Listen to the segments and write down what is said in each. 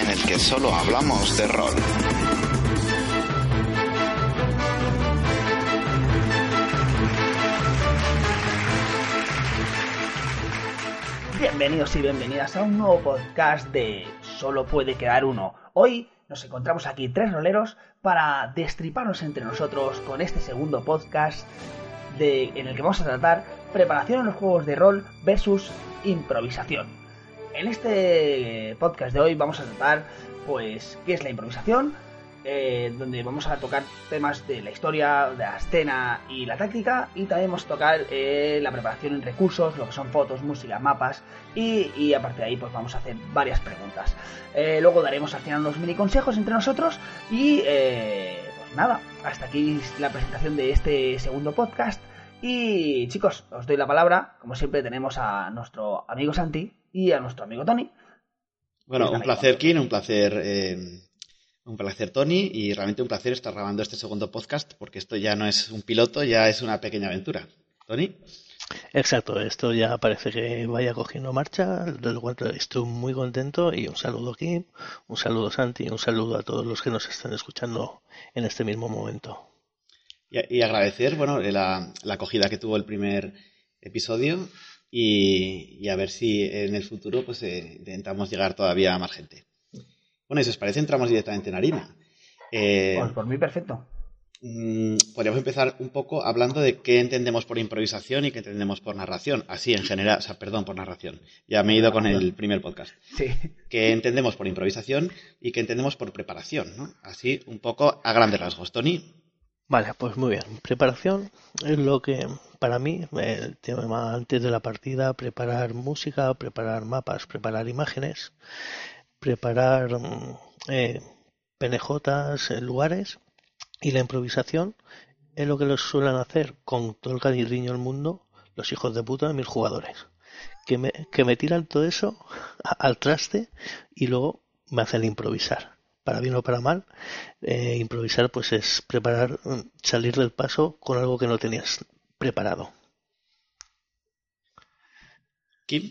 En el que solo hablamos de rol. Bienvenidos y bienvenidas a un nuevo podcast de Solo puede quedar uno. Hoy nos encontramos aquí tres roleros para destriparnos entre nosotros con este segundo podcast de, en el que vamos a tratar preparación en los juegos de rol versus improvisación. En este podcast de hoy vamos a tratar pues qué es la improvisación, eh, donde vamos a tocar temas de la historia, de la escena y la táctica, y también vamos a tocar eh, la preparación en recursos, lo que son fotos, música, mapas, y, y aparte de ahí pues vamos a hacer varias preguntas. Eh, luego daremos al final unos mini consejos entre nosotros y pues nada, hasta aquí la presentación de este segundo podcast. Y chicos, os doy la palabra, como siempre tenemos a nuestro amigo Santi y a nuestro amigo Tony. Bueno, un placer, Kim, un placer, eh, un placer, Tony, y realmente un placer estar grabando este segundo podcast, porque esto ya no es un piloto, ya es una pequeña aventura. Tony, Exacto, esto ya parece que vaya cogiendo marcha, de lo cual estoy muy contento y un saludo Kim, un saludo Santi y un saludo a todos los que nos están escuchando en este mismo momento. y, y agradecer, bueno, la, la acogida que tuvo el primer episodio y, y a ver si en el futuro, pues, eh, intentamos llegar todavía a más gente. Bueno, y si os parece, entramos directamente en harina. Eh, Pues por mí perfecto. Mm, podríamos empezar un poco hablando de qué entendemos por improvisación y qué entendemos por narración. Así en general, o sea, perdón, por narración. Ya me he ido con el primer podcast. Sí. ¿Qué entendemos por improvisación y qué entendemos por preparación? ¿no? Así un poco a grandes rasgos. Tony, Vale, pues muy bien. Preparación es lo que para mí el tema antes de la partida, preparar música, preparar mapas, preparar imágenes, preparar mm, eh, PNJs en lugares y la improvisación es lo que los suelen hacer con todo el cariño del mundo los hijos de puta de mis jugadores. Que me, que me tiran todo eso al traste y luego me hacen improvisar. Para bien o para mal, eh, improvisar pues es preparar, mm, salir del paso con algo que no tenías preparado. Kim,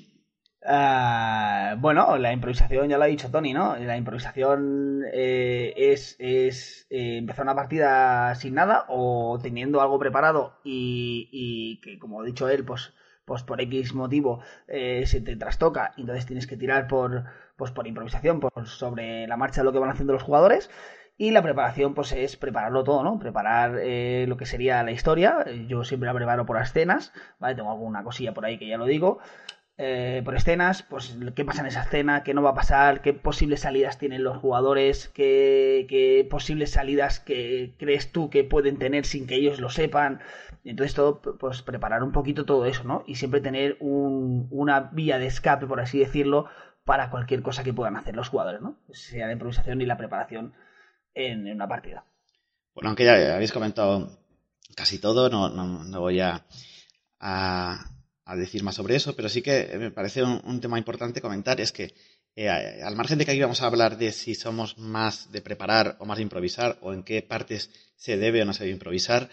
Ah, bueno, la improvisación ya lo ha dicho Tony, ¿no? La improvisación eh, es, es eh, empezar una partida sin nada o teniendo algo preparado y, y que, como ha dicho él, pues, pues por X motivo se te trastoca y entonces tienes que tirar por, pues por improvisación, por sobre la marcha de lo que van haciendo los jugadores. Y la preparación, pues es prepararlo todo, ¿no? Preparar eh, lo que sería la historia. Yo siempre la preparo por escenas, ¿vale? Tengo alguna cosilla por ahí que ya lo digo eh, por escenas, pues qué pasa en esa escena, qué no va a pasar, qué posibles salidas tienen los jugadores, qué, qué posibles salidas que crees tú que pueden tener sin que ellos lo sepan. Entonces todo, pues preparar un poquito todo eso, ¿no? Y siempre tener un, una vía de escape, por así decirlo, para cualquier cosa que puedan hacer los jugadores, ¿no? Sea la improvisación y la preparación en, una partida. bueno, aunque ya habéis comentado casi todo, no, no, voy a, a, decir más sobre eso, pero sí que me parece un, un tema importante comentar, es que eh, al margen de que aquí vamos a hablar de si somos más de preparar o más de improvisar, o en qué partes se debe o no se debe improvisar,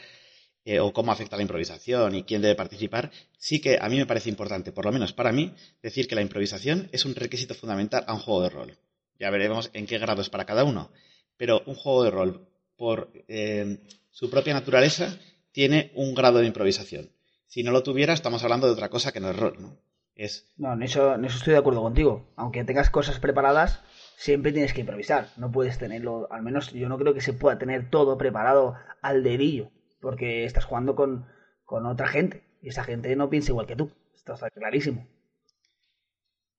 eh, o cómo afecta la improvisación y quién debe participar, sí que a mí me parece importante, por lo menos para mí, decir que la improvisación es un requisito fundamental a un juego de rol. Ya veremos en qué grado es para cada uno, pero un juego de rol, por eh, su propia naturaleza, tiene un grado de improvisación. Si no lo tuviera, estamos hablando de otra cosa que no es rol, ¿no? Es No, en eso, en eso estoy de acuerdo contigo. Aunque tengas cosas preparadas, siempre tienes que improvisar. No puedes tenerlo, al menos yo no creo que se pueda tener todo preparado al dedillo, porque estás jugando con, con otra gente y esa gente no piensa igual que tú. Esto está clarísimo.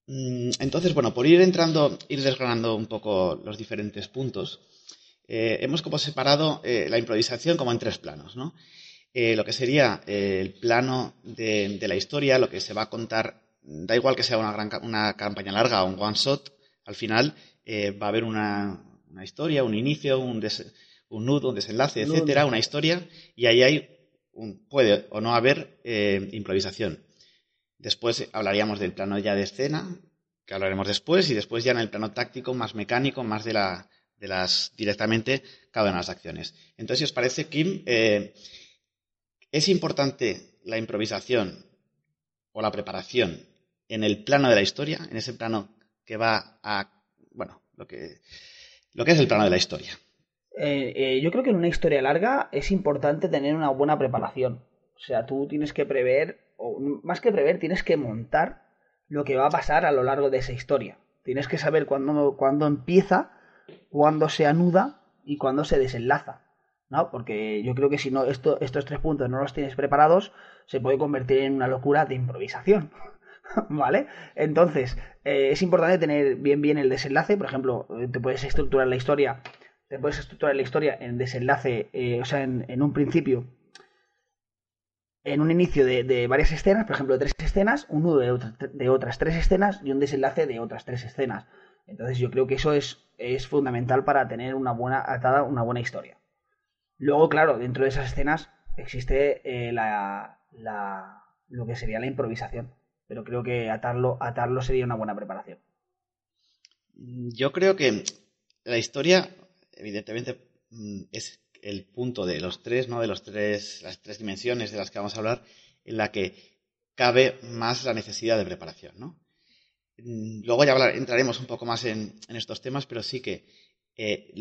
Mm, Entonces, bueno, por ir entrando, ir desgranando un poco los diferentes puntos, eh, hemos como separado eh, la improvisación como en tres planos, ¿no? Eh, lo que sería el plano de, la historia, lo que se va a contar, da igual que sea una, gran, una campaña larga o un one shot, al final va a haber una, una historia, un inicio, un, des- un nudo, un desenlace, etcétera, una historia, y ahí hay un- puede o no haber eh, improvisación. Después hablaríamos del plano ya de escena, que hablaremos después, y después ya en el plano táctico, más mecánico, más de, la, de las directamente cada una de las acciones. Entonces, si os parece, Kim, eh, ¿es importante la improvisación o la preparación en el plano de la historia, en ese plano que va a, bueno, lo que, lo que es el plano de la historia? Eh, eh, yo creo que en una historia larga es importante tener una buena preparación. O sea, tú tienes que prever, o más que prever, tienes que montar lo que va a pasar a lo largo de esa historia. Tienes que saber cuándo, cuándo empieza, cuándo se anuda y cuándo se desenlaza. ¿no? Porque yo creo que si no esto, estos tres puntos no los tienes preparados, se puede convertir en una locura de improvisación. ¿Vale? Entonces, eh, es importante tener bien bien el desenlace. Por ejemplo, te puedes estructurar la historia. Te puedes estructurar la historia en desenlace, eh, o sea, en, un principio, en un inicio de, varias escenas, por ejemplo, de tres escenas, un nudo de otras tres escenas y un desenlace de otras tres escenas. Entonces, yo creo que eso es, es fundamental para tener una buena atada, una buena historia. Luego, claro, dentro de esas escenas existe eh, la, la- lo que sería la improvisación. Pero creo que atarlo, atarlo sería una buena preparación. Yo creo que la historia, evidentemente, mm, es el punto de los tres, ¿no? De los tres, las tres dimensiones de las que vamos a hablar, en la que cabe más la necesidad de preparación, ¿no? Mm, Luego ya hablar- entraremos un poco más en, estos temas, pero sí que eh,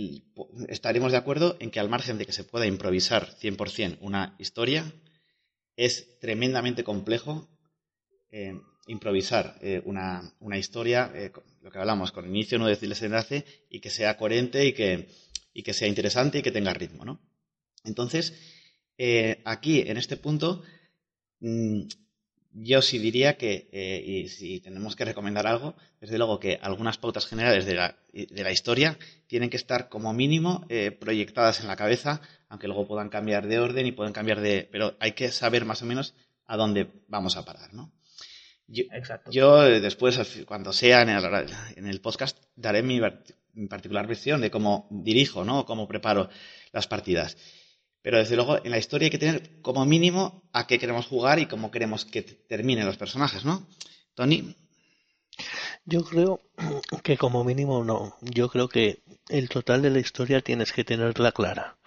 estaremos de acuerdo en que al margen de que se pueda improvisar 100% una historia, es tremendamente complejo eh, improvisar eh, una, una historia, lo que hablamos, con inicio, no decir desenlace, y que sea coherente y que, y que sea interesante y que tenga ritmo, ¿no? Entonces, eh, aquí, en este punto, mm, yo sí diría que, eh, y si tenemos que recomendar algo, desde luego que algunas pautas generales de la, de la historia tienen que estar como mínimo eh, proyectadas en la cabeza, aunque luego puedan cambiar de orden y puedan cambiar de... Pero hay que saber más o menos a dónde vamos a parar, ¿no? Yo, Exacto. yo después, cuando sea en el, en el podcast, daré mi, mi particular versión de cómo dirijo, ¿no? Cómo preparo las partidas. Pero desde luego, en la historia hay que tener como mínimo a qué queremos jugar y cómo queremos que terminen los personajes, ¿no? Tony, Yo creo que como mínimo no. Yo creo que el total de la historia tienes que tenerla clara.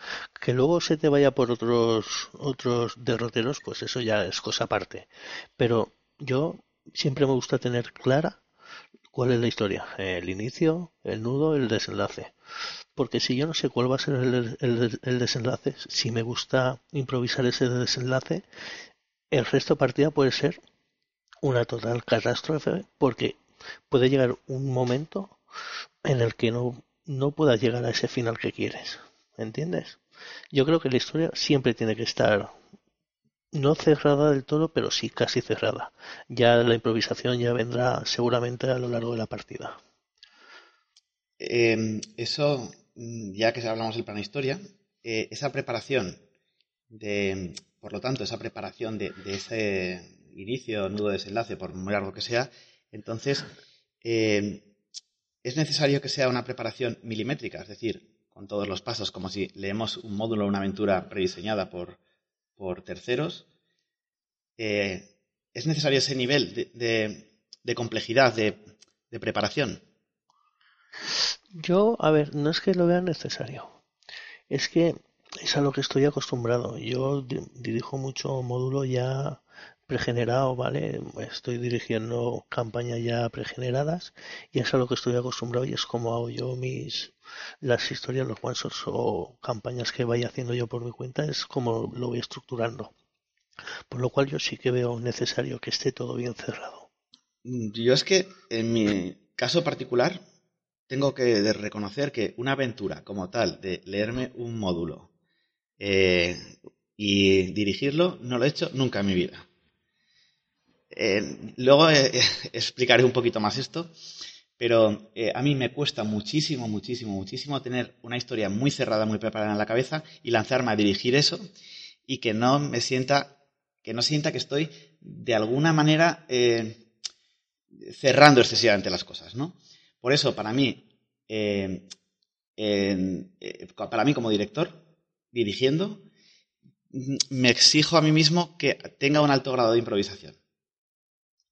Que luego se te vaya por otros otros derroteros, pues eso ya es cosa aparte. Pero yo siempre me gusta tener clara cuál es la historia, el inicio, el nudo, el desenlace. Porque si yo no sé cuál va a ser el, el- el desenlace, si me gusta improvisar ese desenlace, el resto de partida puede ser una total catástrofe porque puede llegar un momento en el que no, no puedas llegar a ese final que quieres. ¿Entiendes? Yo creo que la historia siempre tiene que estar no cerrada del todo, pero sí casi cerrada. Ya la improvisación ya vendrá seguramente a lo largo de la partida. eh, eso, mm, ya que hablamos del plano historia, eh, esa preparación de, por lo tanto, esa preparación de, ese inicio, nudo, desenlace, por muy largo que sea, entonces eh, es necesario que sea una preparación milimétrica, es decir, con todos los pasos, como si leemos un módulo una aventura prediseñada por, por terceros. Eh, es necesario ese nivel de, de- de complejidad, de, de preparación. Yo, a ver, no es que lo vea necesario, es que es a lo que estoy acostumbrado. Yo di- dirijo mucho módulo ya pregenerado, ¿vale? Estoy dirigiendo campañas ya pregeneradas y es a lo que estoy acostumbrado y es como hago yo mis las historias, los one shots o campañas que vaya haciendo yo por mi cuenta, es como lo voy estructurando. Por lo cual yo sí que veo necesario que esté todo bien cerrado. Yo es que, en mi caso particular, tengo que reconocer que una aventura como tal, de leerme un módulo eh, y dirigirlo, no lo he hecho nunca en mi vida. Eh, luego eh, explicaré un poquito más esto, pero eh, a mí me cuesta muchísimo, muchísimo, muchísimo tener una historia muy cerrada, muy preparada en la cabeza y lanzarme a dirigir eso y que no me sienta, que no sienta que estoy de alguna manera cerrando excesivamente las cosas, ¿no? Por eso, para mí, para mí como director, dirigiendo, me exijo a mí mismo que tenga un alto grado de improvisación.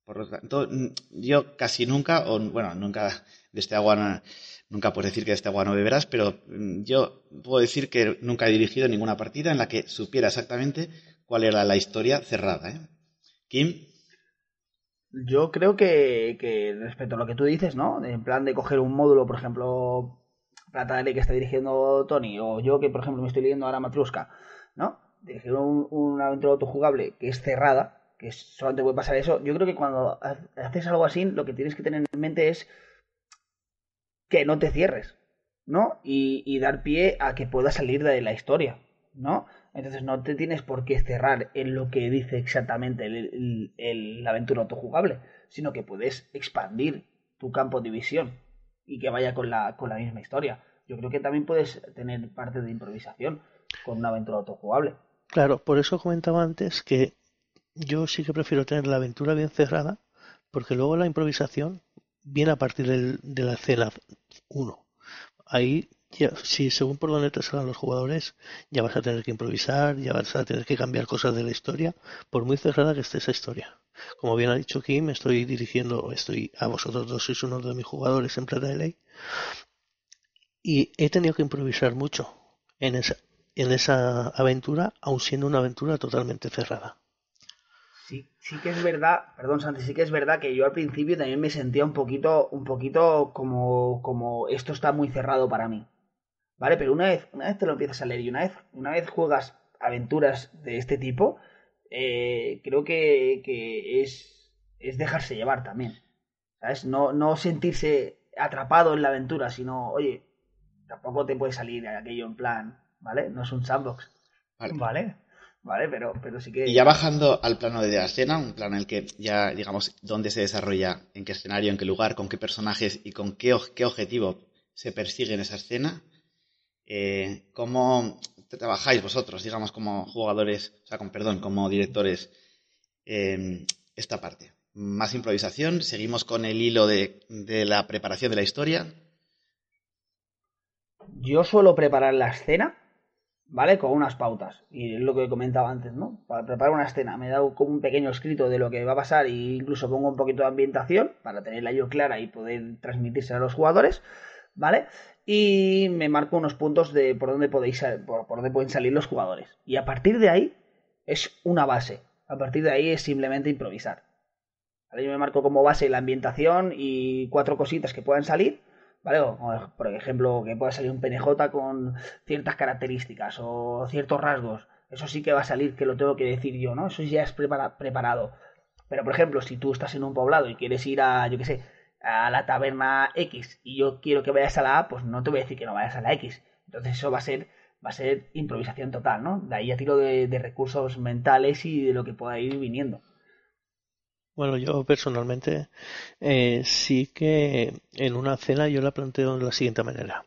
Por lo tanto, mm, yo casi nunca, o bueno, nunca de este agua, nunca puedes decir que de este agua no beberás, pero mm, yo puedo decir que nunca he dirigido ninguna partida en la que supiera exactamente cuál era la historia cerrada. ¿eh? Kim, Yo creo que, que respecto a lo que tú dices, ¿no? En plan de coger un módulo, por ejemplo, Plata L que está dirigiendo Tony, o yo que, por ejemplo, me estoy leyendo ahora Matrusca, ¿no? Dirigir un, una aventura autojugable que es cerrada, que solamente puede pasar eso. Yo creo que cuando ha- haces algo así, lo que tienes que tener en mente es que no te cierres, ¿no? Y, dar pie a que pueda salir de la historia, ¿no? Entonces no te tienes por qué cerrar en lo que dice exactamente el- la aventura autojugable, sino que puedes expandir tu campo de visión y que vaya con la, con la misma historia. Yo creo que también puedes tener parte de improvisación con una aventura autojugable. Claro, por eso comentaba antes que yo sí que prefiero tener la aventura bien cerrada, porque luego la improvisación viene a partir del- de la escena 1. Ahí, ya, si según por dónde te salgan los jugadores, ya vas a tener que improvisar, ya vas a tener que cambiar cosas de la historia, por muy cerrada que esté esa historia. Como bien ha dicho Kim, estoy dirigiendo, estoy a vosotros dos, sois uno de mis jugadores en Plata de Ley, y he tenido que improvisar mucho en esa, en esa aventura, aun siendo una aventura totalmente cerrada. Sí, sí que es verdad, perdón Santi, sí que es verdad que yo al principio también me sentía un poquito, un poquito como, como esto está muy cerrado para mí. ¿Vale? Pero una vez, una vez te lo empiezas a leer y una vez, una vez juegas aventuras de este tipo, eh, creo que, que es, es dejarse llevar también. ¿Sabes? No, no sentirse atrapado en la aventura, sino, oye, tampoco te puede salir aquello en plan, ¿vale? No es un sandbox. Vale. ¿Vale? ¿Vale? Pero, pero sí que... Y ya bajando al plano de la escena, un plano en el que ya, digamos, dónde se desarrolla, en qué escenario, en qué lugar, con qué personajes y con qué, qué objetivo se persigue en esa escena, eh, ¿cómo trabajáis vosotros, digamos, como jugadores, o sea, con perdón, como directores, eh, esta parte? Más improvisación, seguimos con el hilo de, de la preparación de la historia. Yo suelo preparar la escena, ¿vale? Con unas pautas. Y es lo que comentaba antes, ¿no? Para preparar una escena me he dado como un pequeño escrito de lo que va a pasar e incluso pongo un poquito de ambientación para tenerla yo clara y poder transmitírsela a los jugadores, ¿vale? Y me marco unos puntos de por dónde podéis por, por dónde pueden salir los jugadores. Y a partir de ahí es una base. A partir de ahí es simplemente improvisar. ¿Vale? Yo me marco como base la ambientación y cuatro cositas que puedan salir. ¿Vale? O, por ejemplo, que pueda salir un PNJ con ciertas características o ciertos rasgos. Eso sí que va a salir, que lo tengo que decir yo, ¿no? Eso ya es prepara- preparado. Pero, por ejemplo, si tú estás en un poblado y quieres ir a, yo qué sé, a la taberna X y yo quiero que vayas a la A, pues no te voy a decir que no vayas a la X. Entonces eso va a ser, va a ser improvisación total, ¿no? De ahí a tiro de, de recursos mentales y de lo que pueda ir viniendo. Bueno, yo personalmente eh, sí que en una cena yo la planteo de la siguiente manera.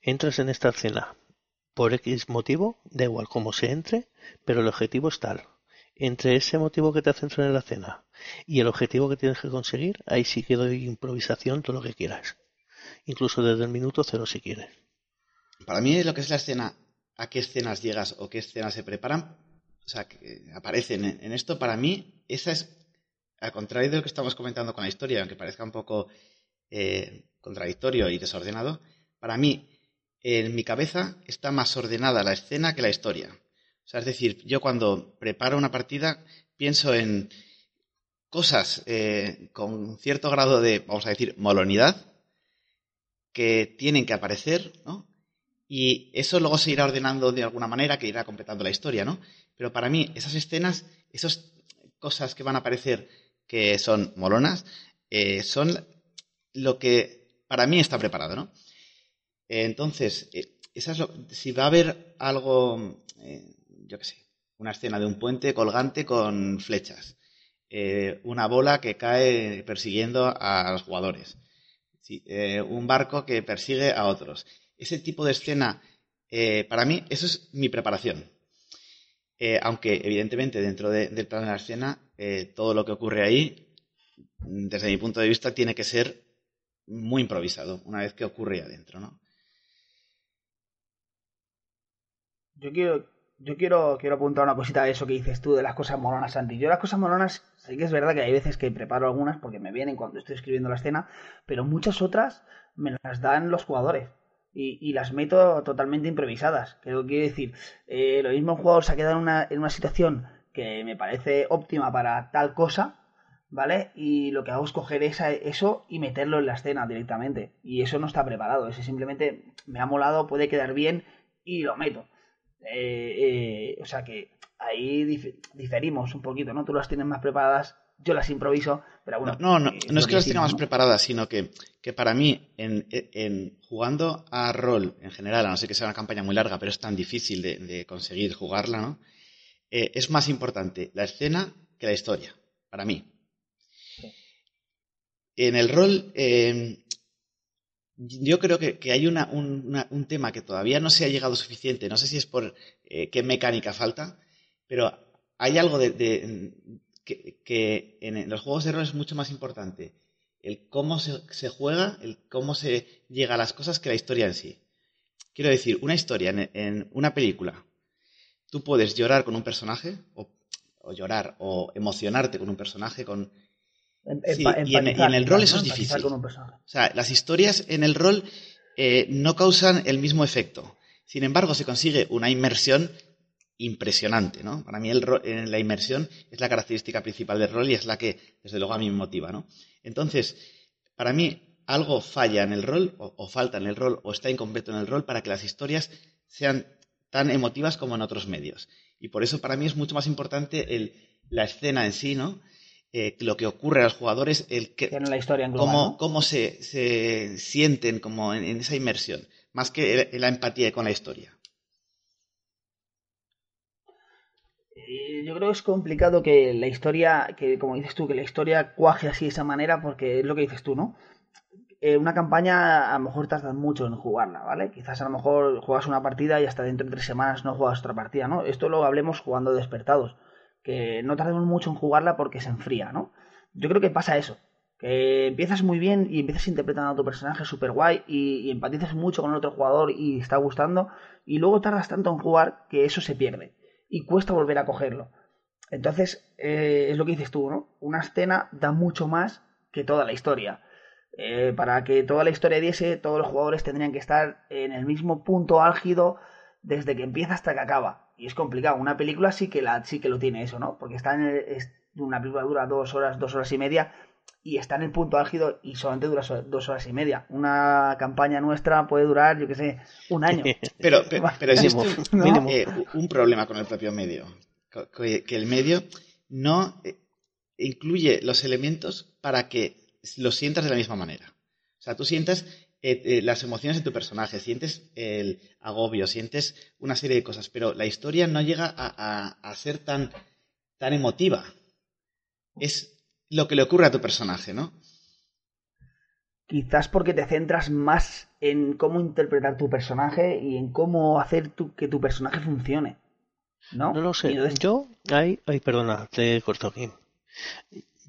Entras en esta cena por X motivo, da igual cómo se entre, pero el objetivo es tal. Entre ese motivo que te hace entrar en la cena y el objetivo que tienes que conseguir, ahí sí que doy improvisación todo lo que quieras. Incluso desde el minuto cero si quieres. Para mí lo que es la escena, a qué escenas llegas o qué escenas se preparan, o sea, que aparecen en, en esto, para mí esa es, al contrario de lo que estamos comentando con la historia, aunque parezca un poco eh, contradictorio y desordenado, para mí en mi cabeza está más ordenada la escena que la historia. O sea, es decir, yo cuando preparo una partida pienso en cosas eh, con cierto grado de, vamos a decir, molonidad que tienen que aparecer, ¿no? Y eso luego se irá ordenando de alguna manera, que irá completando la historia, ¿no? Pero para mí, esas escenas, esas cosas que van a aparecer que son molonas, eh, son lo que para mí está preparado, ¿no? Entonces, eh, esa es lo, si va a haber algo, eh, yo qué sé, una escena de un puente colgante con flechas, una bola que cae persiguiendo a los jugadores, un barco que persigue a otros. Ese tipo de escena, para mí, eso es mi preparación. Eh, aunque, evidentemente, dentro de, del plan de la escena, eh, todo lo que ocurre ahí, desde mi punto de vista, tiene que ser muy improvisado una vez que ocurre adentro, ¿no? Yo quiero, yo quiero, quiero apuntar una cosita a eso que dices tú de las cosas molonas, Santi. Yo las cosas molonas, sí que es verdad que hay veces que preparo algunas porque me vienen cuando estoy escribiendo la escena, pero muchas otras me las dan los jugadores. Y, y las meto totalmente improvisadas. Creo que decir, eh, lo mismo un jugador se ha quedado en una, en una situación que me parece óptima para tal cosa, ¿vale? Y lo que hago es coger esa, eso y meterlo en la escena directamente. Y eso no está preparado, ese simplemente me ha molado, puede quedar bien y lo meto. Eh, eh, o sea que ahí dif- diferimos un poquito, ¿no? Tú las tienes más preparadas, yo las improviso, pero bueno. No, no, eh, no es que las decimos, tenga más ¿no? preparadas, sino que, que para mí, en, en jugando a rol en general, a no ser que sea una campaña muy larga, pero es tan difícil de, de conseguir jugarla, ¿no? Eh, es más importante la escena que la historia, para mí. En el rol, eh, yo creo que, que hay una- un, una- un tema que todavía no se ha llegado suficiente, no sé si es por eh, qué mecánica falta, pero hay algo de, de- que, que en los juegos de rol es mucho más importante el cómo se, se juega, el cómo se llega a las cosas que la historia en sí. Quiero decir, una historia en, en una película, tú puedes llorar con un personaje, o, o llorar, o emocionarte con un personaje, con, Sí, y en- y en el rol eso es difícil. O sea, las historias en el rol eh, no causan el mismo efecto. Sin embargo, se consigue una inmersión impresionante, ¿no? Para mí el la inmersión es la característica principal del rol y es la que, desde luego, a mí me motiva, ¿no? Entonces, para mí, algo falla en el rol, o, o falta en el rol, o está incompleto en el rol para que las historias sean tan emotivas como en otros medios. Y por eso, para mí, es mucho más importante el, la escena en sí, ¿no? Eh, lo que ocurre a los jugadores, el que, la historia en global, cómo, ¿no? cómo se, se sienten como en, en esa inmersión, más que la empatía con la historia. Eh, Yo creo que es complicado que la historia, que como dices tú, que la historia cuaje así de esa manera, porque es lo que dices tú, ¿no? Eh, una campaña a lo mejor tardas mucho en jugarla, ¿vale? Quizás a lo mejor juegas una partida y hasta dentro de tres semanas no juegas otra partida, ¿no? Esto lo hablemos jugando despertados, que no tardemos mucho en jugarla porque se enfría, ¿no? Yo creo que pasa eso, que empiezas muy bien y empiezas interpretando a tu personaje súper guay y, y empatizas mucho con el otro jugador y está gustando, y luego tardas tanto en jugar que eso se pierde y cuesta volver a cogerlo. Entonces, eh, es lo que dices tú, ¿no? Una escena da mucho más que toda la historia. Eh, para que toda la historia diese, todos los jugadores tendrían que estar en el mismo punto álgido desde que empieza hasta que acaba. Y es complicado. Una película sí que, la, sí que lo tiene eso, ¿no? Porque está en una película dura dos horas, dos horas y media y está en el punto álgido y solamente dura dos horas y media. Una campaña nuestra puede durar, yo qué sé, un año. Pero, pe- pero, existe un, eh, un problema con el propio medio, que, que el medio no eh, incluye los elementos para que lo sientas de la misma manera. O sea, tú sientas eh, eh, las emociones de tu personaje, sientes el agobio, sientes una serie de cosas, pero la historia no llega a, a- a ser tan, tan emotiva. Es lo que le ocurre a tu personaje, ¿no? Quizás porque te centras más en cómo interpretar tu personaje y en cómo hacer tu- que tu personaje funcione. ¿No? No lo sé. Entonces- Yo, ay, ay, perdona, te he cortado aquí.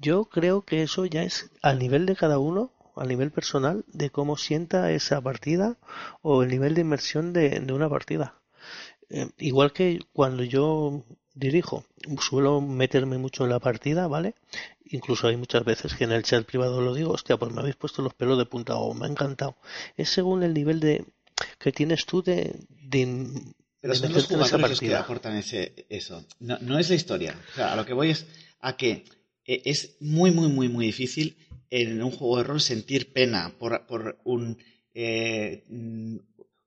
Yo creo que eso ya es al nivel de cada uno, al nivel personal, de cómo sienta esa partida o el nivel de inmersión de, de una partida. Eh, igual que cuando yo dirijo, suelo meterme mucho en la partida, ¿vale? Incluso hay muchas veces que en el chat privado lo digo, hostia, pues me habéis puesto los pelos de punta o me ha encantado. Es según el nivel de que tienes tú de, de, Pero son los meterte en esa jugadores los que partida. aportan ese, eso. No, no es la historia. O sea, a lo que voy es a que eh, es muy, muy, muy, muy difícil en un juego de rol sentir pena por, por un... eh, mm,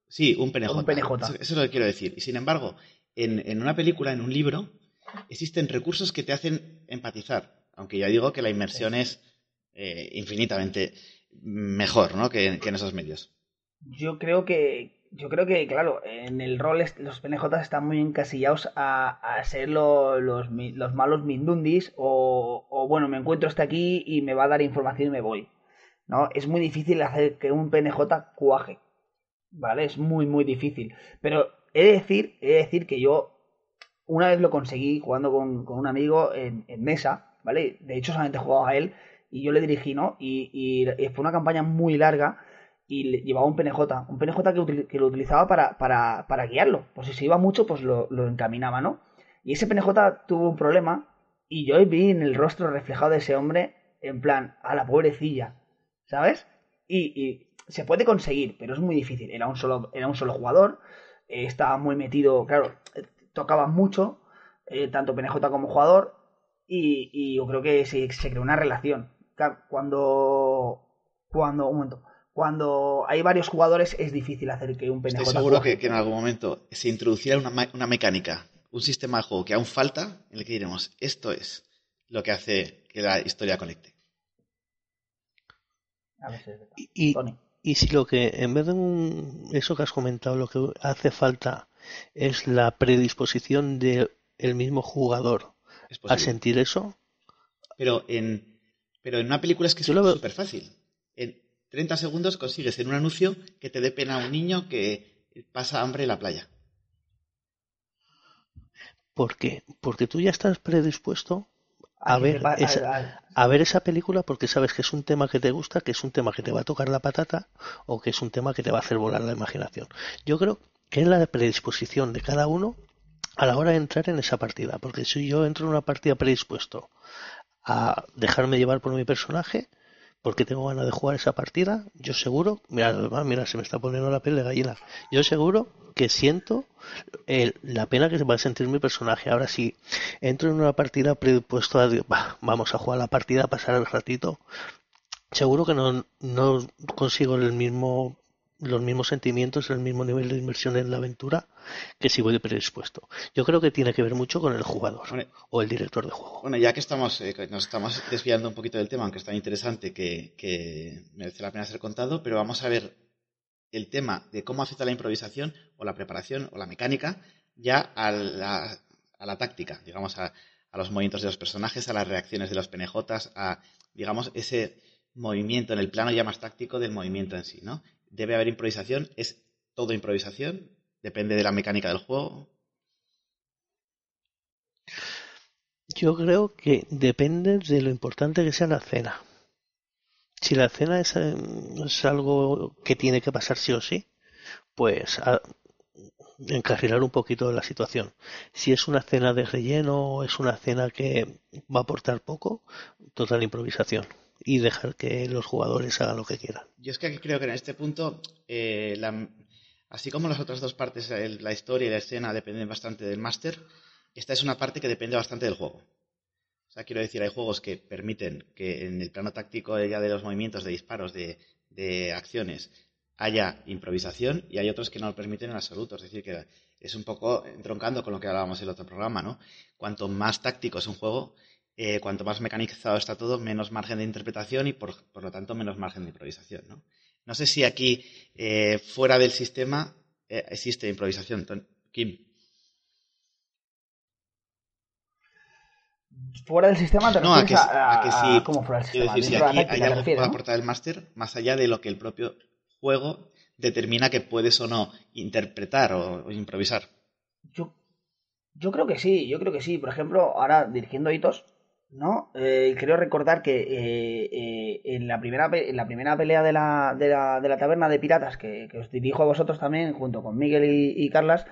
sí, un PNJ. Un PNJ. Eso, eso es lo que quiero decir. Y sin embargo, en, en una película, en un libro, existen recursos que te hacen empatizar. Aunque ya digo que la inmersión es eh, infinitamente mejor ¿no? que, que en esos medios. Yo creo que, yo creo que, claro, en el rol los PNJ están muy encasillados a, a ser lo- los, malos mindundis o, o, bueno, me encuentro este aquí y me va a dar información y me voy. ¿No? Es muy difícil hacer que un PNJ cuaje. ¿Vale? Es muy, muy difícil. Pero he de decir, decir que yo una vez lo conseguí jugando con, con un amigo en, mesa, ¿vale? De hecho, solamente he jugado a él y yo le dirigí, ¿no? Y, y fue una campaña muy larga y le- llevaba un PNJ, un PNJ que, que lo utilizaba para, para, para guiarlo. Pues si se iba mucho, pues lo, lo encaminaba, ¿no? Y ese PNJ tuvo un problema y yo vi en el rostro reflejado de ese hombre, en plan, a la pobrecilla, ¿sabes? Y, y se puede conseguir, pero es muy difícil. Era un solo, era un solo jugador, eh, estaba muy metido, claro, tocaba mucho, eh, tanto PNJ como jugador, y, y yo creo que se, se creó una relación. Cuando, cuando, un momento, cuando hay varios jugadores es difícil hacer que un PNJ Estoy seguro que, que en algún momento se introduciera una, una mecánica, un sistema de juego que aún falta, en el que diremos, esto es lo que hace que la historia conecte. A ver si es verdad. Y, y- Tony. Y si lo que, en vez de un- eso que has comentado, lo que hace falta es la predisposición del mismo jugador a sentir eso, Pero en, pero en una película es que es Yo súper fácil. En 30 segundos consigues en un anuncio que te dé pena a un niño que pasa hambre en la playa. ¿por qué? Porque tú ya estás predispuesto a ver esa- a ver esa película porque sabes que es un tema que te gusta, que es un tema que te va a tocar la patata o que es un tema que te va a hacer volar la imaginación. Yo creo que es la predisposición de cada uno a la hora de entrar en esa partida, porque si yo entro en una partida predispuesto a dejarme llevar por mi personaje, porque tengo ganas de jugar esa partida, yo seguro, mira, además, mira, se me está poniendo la piel de gallina, yo seguro que siento el- la pena que va a sentir mi personaje. Ahora si entro en una partida predispuesto a, "Bah, vamos a jugar la partida, a pasar el ratito, seguro que no, no consigo el mismo los mismos sentimientos, el mismo nivel de inversión en la aventura que si voy predispuesto. Yo creo que tiene que ver mucho con el jugador o el director de juego. Bueno, ya que estamos, eh, nos estamos desviando un poquito del tema, aunque es tan interesante que, que merece la pena ser contado, pero vamos a ver el tema de cómo afecta la improvisación o la preparación o la mecánica ya a la, a la táctica, digamos, a, a los movimientos de los personajes, a las reacciones de los PNJs, a, digamos, ese movimiento en el plano ya más táctico del movimiento en sí, ¿no? Debe haber improvisación, es todo improvisación, depende de la mecánica del juego. Yo creo que depende de lo importante que sea la cena. Si la cena es, eh, algo que tiene que pasar sí o sí, pues encarrilar un poquito la situación. Si es una cena de relleno es una cena que va a aportar poco, total improvisación y dejar que los jugadores hagan lo que quieran. Yo es que creo que en este punto, eh, la- así como las otras dos partes, el- la historia y la escena dependen bastante del máster, esta es una parte que depende bastante del juego. O sea, quiero decir, hay juegos que permiten que en el plano táctico ya de los movimientos, de disparos, de, de acciones, haya improvisación y hay otros que no lo permiten en absoluto. Es decir, que es un poco entroncando con lo que hablábamos en el otro programa, ¿no? Cuanto más táctico es un juego, eh, cuanto más mecanizado está todo, menos margen de interpretación y por, por lo tanto menos margen de improvisación, ¿no? No sé si aquí, eh, fuera del sistema, eh, existe improvisación. Kim. Fuera del sistema te No, a que, a, a que sí. ¿Cómo fuera del sistema? decir, si aquí la hay algo que refieres, pueda ¿no? aportar el máster, más allá de lo que el propio juego determina que puedes o no interpretar o, o improvisar. Yo, yo creo que sí, yo creo que sí. Por ejemplo, ahora dirigiendo hitos, ¿no? Eh, creo recordar que eh, eh, en, la primera, en la primera pelea de la, de la, de la taberna de piratas, que, os dirijo a vosotros también, junto con Miguel y, Carlas,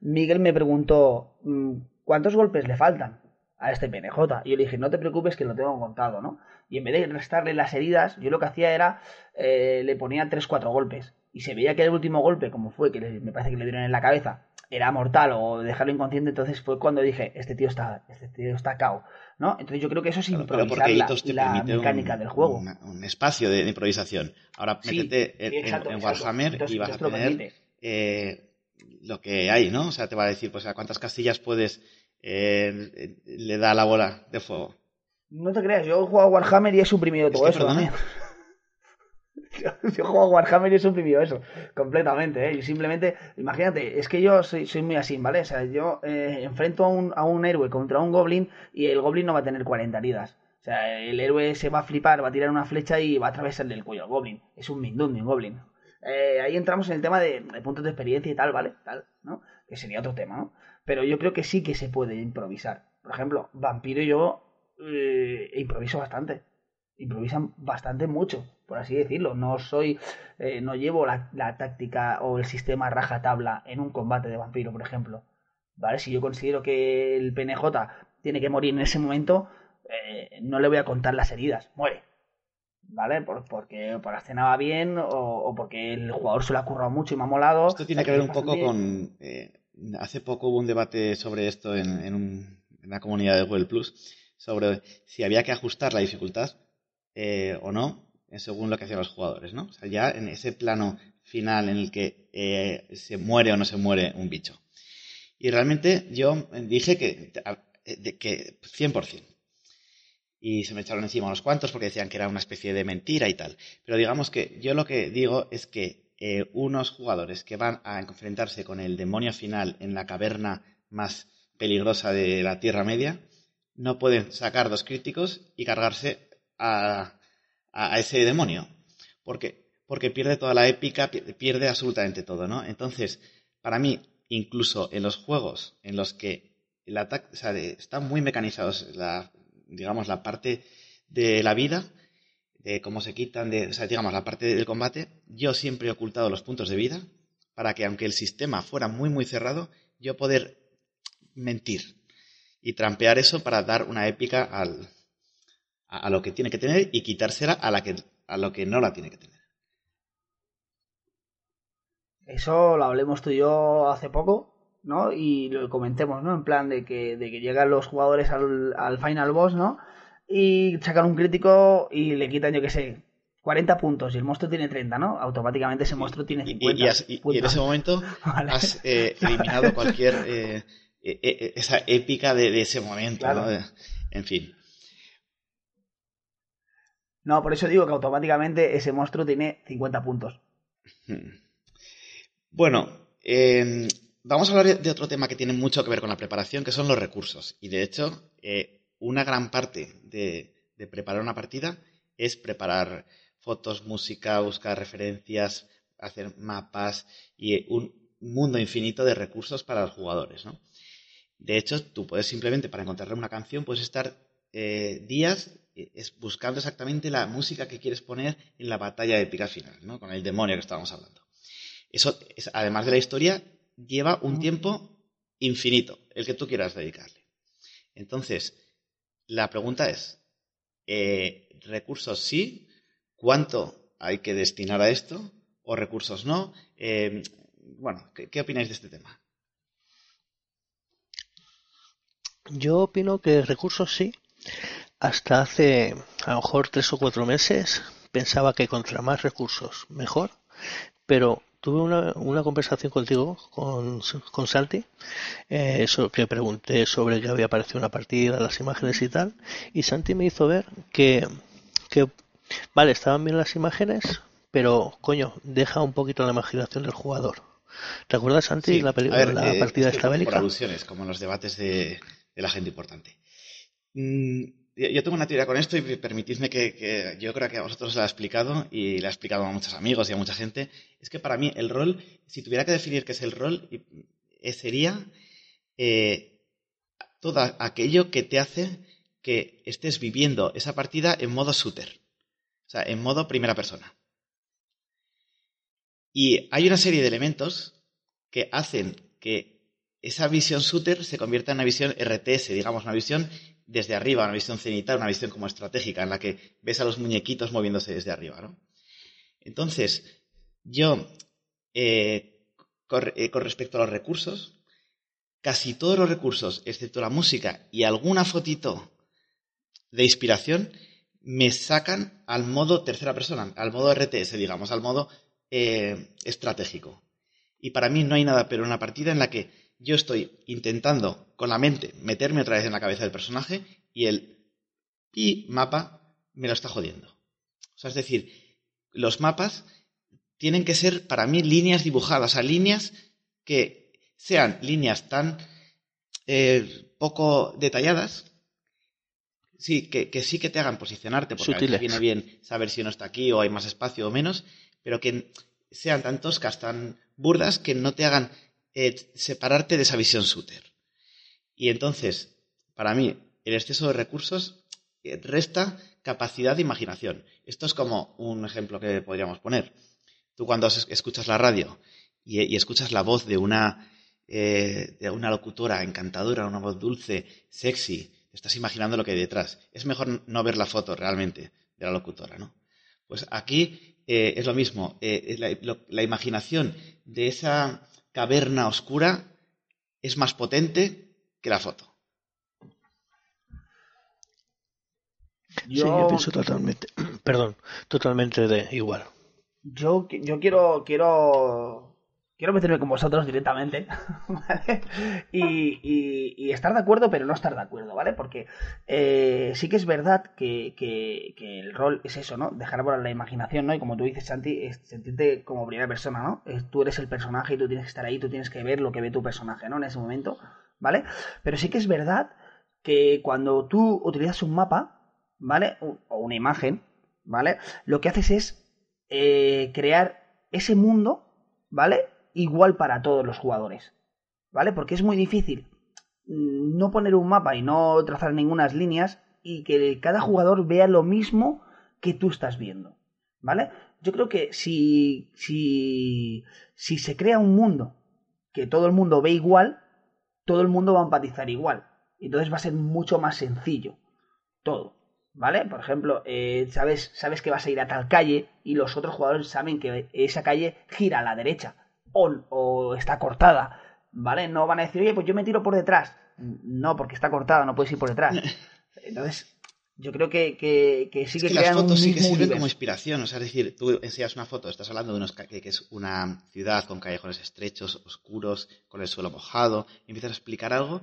Miguel me preguntó, mm, ¿cuántos golpes le faltan a este PNJ? Y yo le dije, no te preocupes que lo tengo contado, ¿no? Y en vez de restarle las heridas, yo lo que hacía era, eh, le ponía 3-4 golpes. Y se veía que el último golpe, como fue, que me parece que le dieron en la cabeza, era mortal o dejarlo inconsciente, entonces fue cuando dije, este tío está, este tío está cao, ¿no? Entonces yo creo que eso es improvisar la, la mecánica un, del juego. un- un espacio de, de improvisación. Ahora Sí, métete en, sí, en- exacto, en exacto. Warhammer Entonces- y vas a tener eh, lo que hay, ¿no? O sea, te va a decir, pues a cuántas castillas puedes eh, le da la bola de fuego. No te creas, yo he jugado a Warhammer y he suprimido Es todo que, eso perdona. también. Yo jugado a Warhammer y he suprimido eso, completamente, ¿eh? Yo simplemente, imagínate, es que yo soy, soy muy así, ¿vale? O sea, yo eh, enfrento a un, a un héroe contra un goblin y el goblin no va a tener 40 heridas. O sea, el héroe se va a flipar, va a tirar una flecha y va a atravesarle el cuello al goblin. Es un Mindundi, un goblin. Eh, ahí entramos en el tema de, puntos de experiencia y tal, ¿vale? Tal, ¿no? Que sería otro tema, ¿no? Pero yo creo que sí que se puede improvisar. Por ejemplo, Vampiro yo eh, improviso bastante. Improvisan bastante mucho, por así decirlo. No soy, eh, no llevo la, la táctica o el sistema rajatabla en un combate de vampiro, por ejemplo. ¿Vale? Si yo considero que el PNJ tiene que morir en ese momento, eh, no le voy a contar las heridas, muere. ¿Vale? Por, porque por la escena va bien o, o porque el jugador se lo ha currado mucho y me ha molado. Esto tiene que ver un poco con. eh, hace poco hubo un debate sobre esto en, en, un- en la comunidad de Google Plus, sobre si había que ajustar la dificultad eh, o no, según lo que hacían los jugadores, ¿no? O sea, ya en ese plano final en el que eh, se muere o no se muere un bicho. Y realmente yo dije que, que 100%. Y se me echaron encima unos cuantos porque decían que era una especie de mentira y tal. Pero digamos que yo lo que digo es que eh, unos jugadores que van a enfrentarse con el demonio final en la caverna más peligrosa de la Tierra Media no pueden sacar dos críticos y cargarse a, ese demonio. Porque, porque pierde toda la épica, pi- pierde absolutamente todo, ¿no? Entonces, para mí, incluso en los juegos en los que el ataque, o sea, están muy mecanizados la, digamos, la parte de la vida, de cómo se quitan, de, o sea, digamos, la parte del combate, yo siempre he ocultado los puntos de vida para que aunque el sistema fuera muy, muy cerrado, yo poder mentir y trampear eso para dar una épica al, a, a lo que tiene que tener y quitársela a, la que, a lo que no la tiene que tener. Eso lo hablemos tú y yo hace poco, ¿no? Y lo comentemos, ¿no? En plan de que, de que llegan los jugadores al, al final boss, ¿no? Y sacan un crítico y le quitan, yo qué sé, 40 puntos y el monstruo tiene 30, ¿no? Automáticamente ese monstruo tiene Y, 50 y- y has- y- y en ese momento Vale. has eh, eliminado cualquier eh, eh, eh, esa épica de, de ese momento, Claro. ¿no? En fin. No, por eso digo que automáticamente ese monstruo tiene 50 puntos. Hmm. Bueno, eh, vamos a hablar de- otro tema que tiene mucho que ver con la preparación, que son los recursos. Y de hecho, eh, una gran parte de, preparar una partida es preparar fotos, música, buscar referencias, hacer mapas y un mundo infinito de recursos para los jugadores, ¿no? De hecho, tú puedes simplemente, para encontrar una canción, puedes estar eh, días es buscando exactamente la música que quieres poner en la batalla épica final, ¿no? Con el demonio que estábamos hablando. Eso, es- además de la historia, lleva un tiempo infinito, el que tú quieras dedicarle. Entonces, la pregunta es, eh, ¿recursos sí? ¿Cuánto hay que destinar a esto? ¿O recursos no? Eh, bueno, ¿qué, qué opináis de este tema? Yo opino que recursos sí. Hasta hace a lo mejor tres o cuatro meses pensaba que contra más recursos mejor, pero tuve una, una conversación contigo, con, con Santi, eh, eso que pregunté sobre que había aparecido una partida, las imágenes y tal, y Santi me hizo ver que, que vale, estaban bien las imágenes, pero coño, deja un poquito la imaginación del jugador. ¿Te acuerdas, Santi, Sí, la, ver, la eh, partida esta bélica? Por alusiones, como en los debates de, de la gente importante. Mm, yo tengo una teoría con esto y permitidme que, yo creo que a vosotros la he explicado y la he explicado a muchos amigos y a mucha gente. Es que para mí el rol, si tuviera que definir qué es el rol, eh, sería eh, todo aquello que te hace que estés viviendo esa partida en modo shooter. O sea, en modo primera persona. Y hay una serie de elementos que hacen que esa visión shooter se convierta en una visión RTS, digamos, una visión desde arriba, una visión cenital, una visión como estratégica, en la que ves a los muñequitos moviéndose desde arriba, ¿no? Entonces, yo, eh, con, eh, con respecto a los recursos, casi todos los recursos, excepto la música y alguna fotito de inspiración, me sacan al modo tercera persona, al modo RTS, digamos, al modo eh, estratégico. Y para mí no hay nada pero una partida en la que yo estoy intentando con la mente meterme otra vez en la cabeza del personaje y el y mapa me lo está jodiendo. O sea, es decir, los mapas tienen que ser para mí líneas dibujadas, o sea, líneas que sean líneas tan eh, poco detalladas, sí, que, que sí que te hagan posicionarte, porque a veces viene bien saber si uno está aquí o hay más espacio o menos, pero que sean tan toscas, tan burdas, que no te hagan eh, separarte de esa visión shooter. Y entonces, para mí, el exceso de recursos eh, resta capacidad de imaginación. Esto es como un ejemplo que podríamos poner. Tú cuando es- escuchas la radio y, escuchas la voz de una, eh, de una locutora encantadora, una voz dulce, sexy, estás imaginando lo que hay detrás. Es mejor no ver la foto realmente de la locutora, ¿no? Pues aquí es lo mismo. la imaginación de esa caverna oscura es más potente que la foto. Sí, yo pienso totalmente, perdón, totalmente de igual. Yo, yo quiero, quiero, quiero meterme con vosotros directamente, ¿vale? Y, estar de acuerdo, pero no estar de acuerdo, ¿vale? Porque eh, sí que es verdad que, el rol es eso, ¿no? Dejar volar la imaginación, ¿no? Y como tú dices, Santi, sentirte como primera persona, ¿no? Tú eres el personaje y tú tienes que estar ahí, tú tienes que ver lo que ve tu personaje, ¿no? En ese momento, ¿vale? Pero sí que es verdad que cuando tú utilizas un mapa, ¿vale? O una imagen, ¿vale? Lo que haces es eh, crear ese mundo, ¿vale? Igual para todos los jugadores, ¿vale? Porque es muy difícil mm, no poner un mapa y no trazar ninguna líneas y que cada jugador vea lo mismo que tú estás viendo, ¿vale? Yo creo que si, si, si se crea un mundo que todo el mundo ve igual, todo el mundo va a empatizar igual. Entonces va a ser mucho más sencillo todo. ¿Vale? Por ejemplo, eh, sabes, sabes que vas a ir a tal calle y los otros jugadores saben que esa calle gira a la derecha o, o está cortada. ¿Vale? No van a decir, oye, pues yo me tiro por detrás. No, porque está cortada, no puedes ir por detrás. Entonces, yo creo que, que, que sí Es que, las fotos sí que sirven como inspiración. O sea, es decir, tú enseñas una foto, estás hablando de unos que que es una ciudad con callejones estrechos, oscuros, con el suelo mojado, y empiezas a explicar algo,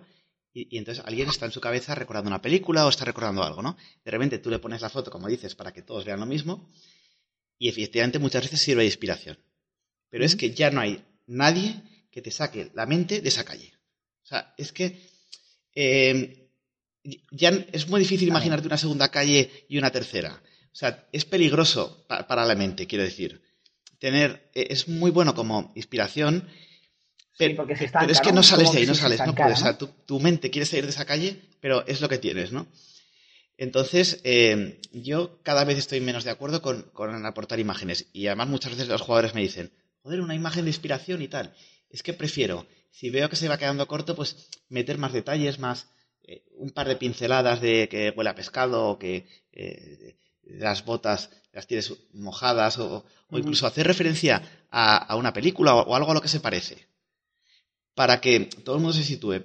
y, y entonces alguien está en su cabeza recordando una película o está recordando algo, ¿no? De repente tú le pones la foto, como dices, para que todos vean lo mismo, y efectivamente muchas veces sirve de inspiración. Pero es que ya no hay nadie que te saque la mente de esa calle. O sea, es que eh, ya es muy difícil imaginarte una segunda calle y una tercera. O sea, es peligroso pa- para la mente, quiero decir. Tener, eh, es muy bueno como inspiración, Sí, pero, porque se pero es que ¿no? no sales de ahí, no sales, no puedes. O sea, tu, tu mente quiere salir de esa calle, pero es lo que tienes, ¿no? Entonces, eh, yo cada vez estoy menos de acuerdo con, con aportar imágenes. Y además muchas veces los jugadores me dicen, joder, una imagen de inspiración y tal. Es que prefiero, si veo que se va quedando corto, pues meter más detalles, más eh, un par de pinceladas de que huele a pescado o que eh, las botas las tienes mojadas o, o incluso hacer referencia a, a una película o, o algo a lo que se parece. Para que todo el mundo se sitúe.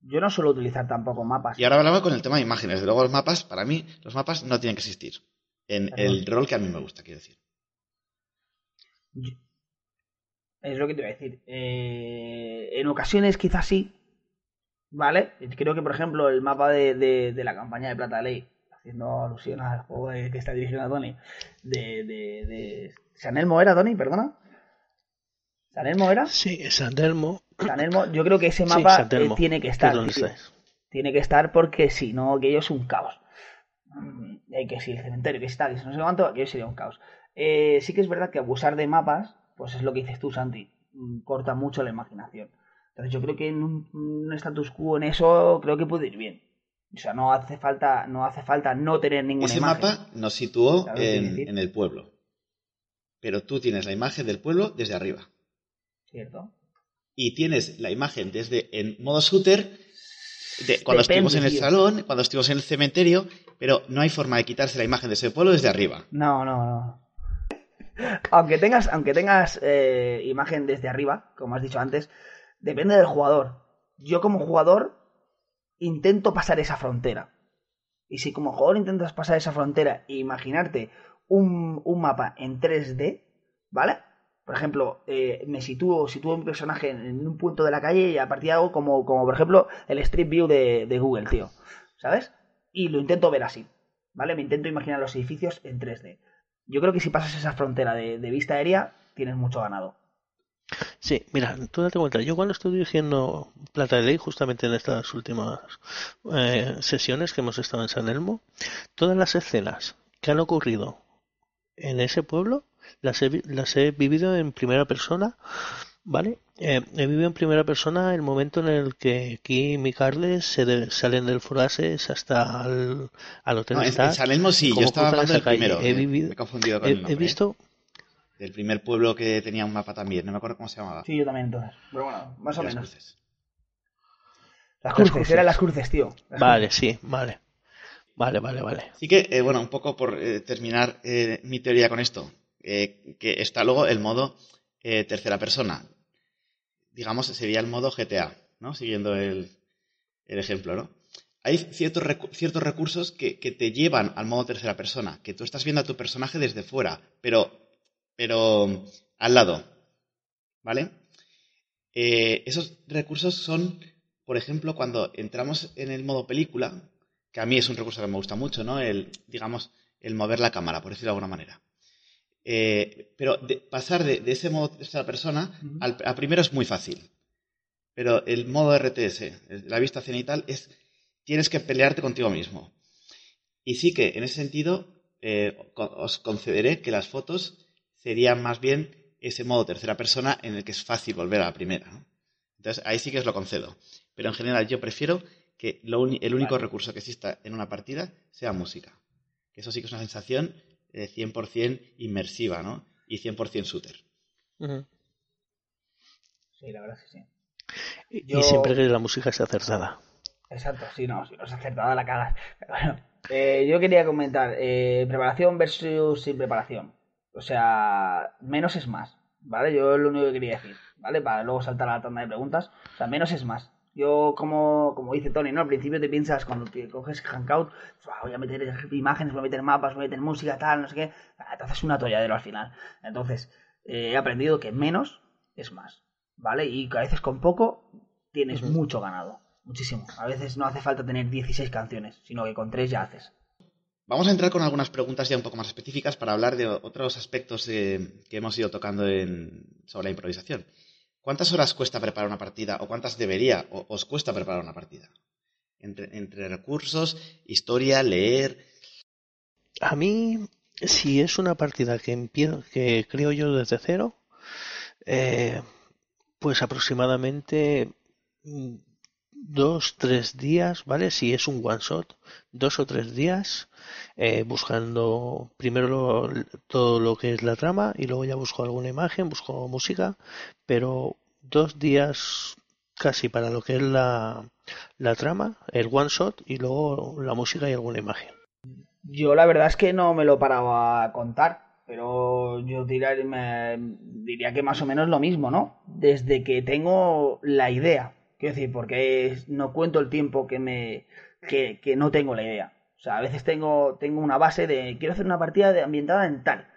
Yo no suelo utilizar tampoco mapas. Y ahora hablamos con el tema de imágenes. Desde luego los mapas, para mí, los mapas no tienen que existir. En Perdón. el rol que a mí me gusta, quiero decir. Es lo que te iba a decir. Eh, en ocasiones quizás sí, ¿vale? Creo que, por ejemplo, el mapa de, de- de la campaña de Plata Ley, haciendo alusión al juego de- que está dirigiendo a Tony, de, de, de... ¿San Elmo era, Tony? Perdona. ¿San Elmo era? Sí, San Telmo. San Elmo, yo creo que ese mapa eh, tiene que que es estar. tío. Tiene que estar porque si no, aquello es un caos. Hay que si el cementerio, que está, que si no sé cuánto, aquello sería un caos. Eh, sí que es verdad que abusar de mapas, pues es lo que dices tú, Santi, mm, corta mucho la imaginación. Entonces yo creo que en un, un status quo en eso creo que puede ir bien. O sea, no hace falta, no hace falta no tener ninguna Ese imagen. mapa nos situó ¿Sabes qué quiero en, el pueblo. Pero tú tienes la imagen del pueblo desde arriba. ¿Cierto? Y tienes la imagen desde en modo shooter de cuando Depende, estuvimos en el tío. salón, cuando estuvimos en el cementerio, pero no hay forma de quitarse la imagen de ese pueblo desde arriba. No, no, no. Aunque tengas, aunque tengas eh, imagen desde arriba, como has dicho antes, depende del jugador. Yo como jugador intento pasar esa frontera. Y si como jugador intentas pasar esa frontera e imaginarte un, un mapa en 3D, ¿vale? Por ejemplo, eh, me sitúo, sitúo mi personaje en, un punto de la calle y a partir de algo como, como por ejemplo el Street View de, de Google, tío. ¿Sabes? Y lo intento ver así. ¿Vale? Me intento imaginar los edificios en 3D. Yo creo que si pasas esa frontera de, vista aérea, tienes mucho ganado. Sí, mira, tú date cuenta, yo cuando estoy dirigiendo Plata de Ley, justamente en estas últimas eh, sesiones que hemos estado en San Elmo, todas las escenas que han ocurrido en ese pueblo las he, las he vivido en primera persona ¿Vale? Eh, he vivido en primera persona el momento en el que Kim y Carles se de- salen del Furases hasta al, al Hotel No, Star, Salesmo sí, yo estaba hablando del calle. primero. He eh, vivido- Me he confundido con he, el he visto Del primer pueblo que tenía un mapa también, no me acuerdo cómo se llamaba. Sí, yo también entonces. Pero bueno, más o Las menos. cruces. Las Las cruces, eran las cruces, tío. Las Vale, sí, vale. Vale, vale, vale. Así que, eh, bueno, un poco por eh, terminar eh, mi teoría con esto, eh, que está luego el modo eh, tercera persona. Digamos, sería el modo GTA, ¿no? Siguiendo el, el ejemplo, ¿no? Hay ciertos, ciertos recursos que, que te llevan al modo tercera persona, que tú estás viendo a tu personaje desde fuera, pero, pero al lado, ¿vale? Eh, esos recursos son, por ejemplo, cuando entramos en el modo película, que a mí es un recurso que me gusta mucho, ¿no? El, digamos, el mover la cámara, por decirlo de alguna manera. Eh, pero de- pasar de, de ese modo tercera persona al, a primero es muy fácil. Pero el modo RTS, la vista cenital, es tienes que pelearte contigo mismo. Y sí que, en ese sentido, eh, os concederé que las fotos serían más bien ese modo tercera persona en el que es fácil volver a la primera. ¿no? Entonces, ahí sí que os lo concedo. Pero en general, yo prefiero que lo uni- el único Vale. recurso que exista en una partida sea música. Que eso sí que es una sensación eh, 100% inmersiva, ¿no? Y 100% shooter. Ujú. Sí, la verdad es que sí. Y, Yo- y siempre que la música sea acertada. Exacto, sí, no, si no has acertado la cagas. Pero bueno, eh, yo quería comentar, eh, preparación versus sin preparación. O sea, menos es más, ¿vale? Yo es lo único que quería decir, ¿vale? Para luego saltar a la tanda de preguntas. O sea, menos es más. Yo, como, como dice Tony, ¿no? Al principio te piensas, cuando te coges Hangout, "Buah, voy a meter imágenes, voy a meter mapas, voy a meter música, tal, no sé qué. Ah, Te haces un atolladero al final. Entonces, eh, he aprendido que menos es más, ¿vale? Y que a veces con poco tienes mucho ganado. Muchísimo. A veces no hace falta tener 16 canciones, sino que con 3 ya haces. Vamos a entrar con algunas preguntas ya un poco más específicas para hablar de otros aspectos eh, que hemos ido tocando en- sobre la improvisación. ¿Cuántas horas cuesta preparar una partida o cuántas debería o os cuesta preparar una partida? Entre, recursos, historia, leer. A mí, si es una partida que empiezo, que creo yo desde cero, eh, pues aproximadamente mm, dos, tres días, ¿vale? Si es un one shot, dos o tres días, eh, buscando primero lo- todo lo que es la trama y luego ya busco alguna imagen, busco música, pero dos días casi para lo que es la, la trama, el one shot y luego la música y alguna imagen. Yo la verdad es que no me lo paraba a contar, pero yo diría, me- diría que más o menos lo mismo, ¿no? Desde que tengo la idea, quiero decir, porque no cuento el tiempo que me que, que no tengo la idea. O sea, a veces tengo, tengo una base de quiero hacer una partida de ambientada en tal,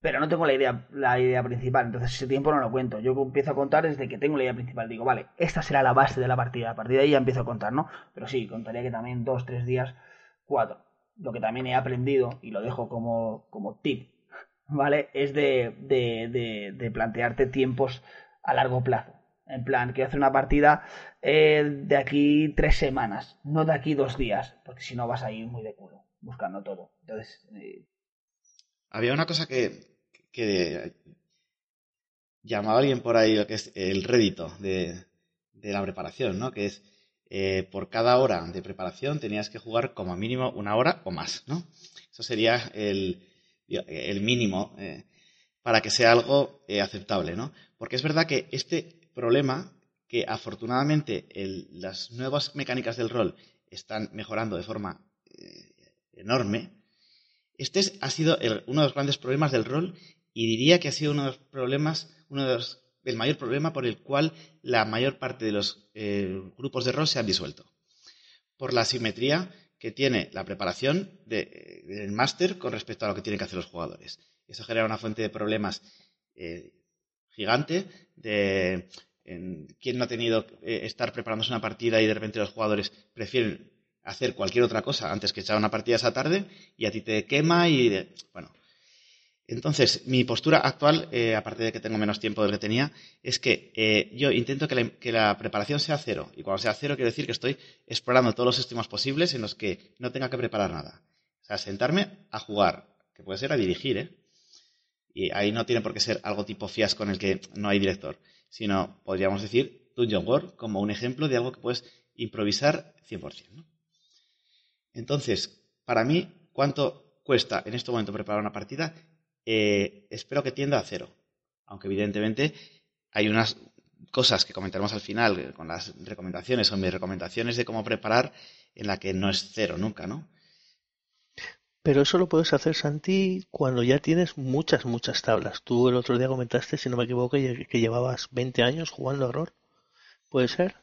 pero no tengo la idea, la idea principal, entonces ese tiempo no lo cuento. Yo empiezo a contar desde que tengo la idea principal. Digo, vale, esta será la base de la partida. A partir de ahí ya empiezo a contar, ¿no? Pero sí, contaría que también dos, tres días, cuatro. Lo que también he aprendido, y lo dejo como, como tip, ¿vale? Es de, de, de, de plantearte tiempos a largo plazo. En plan, quiero hacer una partida eh, de aquí tres semanas, no de aquí dos días, porque si no vas a ir muy de culo buscando todo. Entonces, eh, Había una cosa que, que llamaba alguien por ahí lo que es el rédito de, de la preparación, ¿no? Que es eh, por cada hora de preparación tenías que jugar como mínimo una hora o más, ¿no? Eso sería el, el mínimo para que sea algo aceptable, ¿no? Porque es verdad que este problema, que afortunadamente las nuevas mecánicas del rol están mejorando de forma eh, enorme, este es- ha sido uno de los grandes problemas del rol y diría que ha sido uno de los problemas, uno de los, el mayor problema por el cual la mayor parte de los eh, grupos de rol se han disuelto. Por la asimetría que tiene la preparación de- del máster con respecto a lo que tienen que hacer los jugadores. Eso genera una fuente de problemas eh, gigante de en, quién no ha tenido eh, estar preparándose una partida y de repente los jugadores prefieren hacer cualquier otra cosa antes que echar una partida esa tarde y a ti te quema y de- bueno. Entonces mi postura actual eh, aparte de que tengo menos tiempo del que tenía es que eh, yo intento que la, que la preparación sea cero. Y cuando sea cero quiero decir que estoy explorando todos los sistemas posibles en los que no tenga que preparar nada. O sea sentarme a jugar que puede ser a dirigir ¿eh? Y ahí no tiene por qué ser algo tipo fiasco en el que no hay director, sino podríamos decir Dungeon World como un ejemplo de algo que puedes improvisar 100%. ¿no? Entonces, para mí, ¿cuánto cuesta en este momento preparar una partida? Eh, espero que tienda a cero. Aunque evidentemente hay unas cosas que comentaremos al final eh, con las recomendaciones o mis recomendaciones de cómo preparar en la que no es cero nunca, ¿no? Pero eso lo puedes hacer, Santi, cuando ya tienes muchas, muchas tablas. Tú el otro día comentaste, si no me equivoco, que llevabas 20 años jugando a. ¿Puede ser?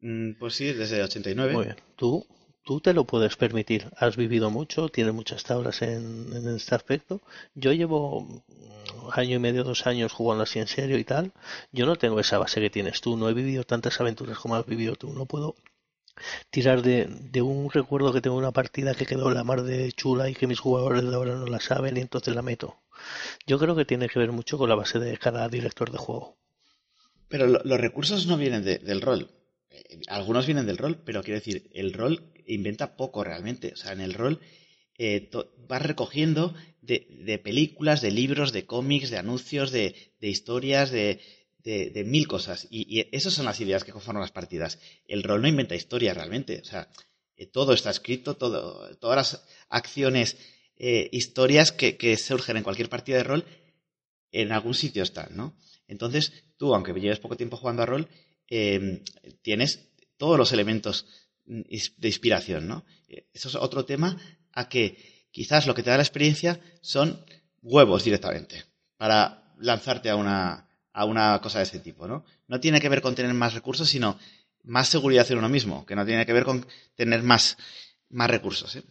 Mm, pues sí, desde 89. Muy bien. Tú, tú te lo puedes permitir. Has vivido mucho, tienes muchas tablas en, en este aspecto. Yo llevo año y medio, dos años jugando así en serio y tal. Yo no tengo esa base que tienes tú. No he vivido tantas aventuras como has vivido tú. No puedo tirar de, de, un recuerdo que tengo una partida que quedó la mar de chula y que mis jugadores de ahora no la saben y entonces la meto. Yo creo que tiene que ver mucho con la base de cada director de juego. Pero lo, los recursos no vienen de, del rol. Eh, algunos vienen del rol, pero quiero decir, el rol inventa poco realmente. O sea, en el rol eh, recogiendo de, de, películas, de libros, de cómics, de anuncios, de historias, de, de, mil cosas. Y, esas son las ideas que conforman las partidas. El rol no inventa historia realmente. O sea, eh, todo está escrito, todo, todas las acciones, eh, historias que, surgen en cualquier partida de rol, en algún sitio están, ¿no? Entonces, tú, aunque lleves poco tiempo jugando a rol, eh, tienes todos los elementos de inspiración, ¿no? Eso es otro tema a que quizás lo que te da la experiencia son huevos directamente para lanzarte a una, a una cosa de ese tipo, ¿no? No tiene que ver con tener más recursos, sino más seguridad en uno mismo, que no tiene que ver con tener más, más recursos. ¿eh?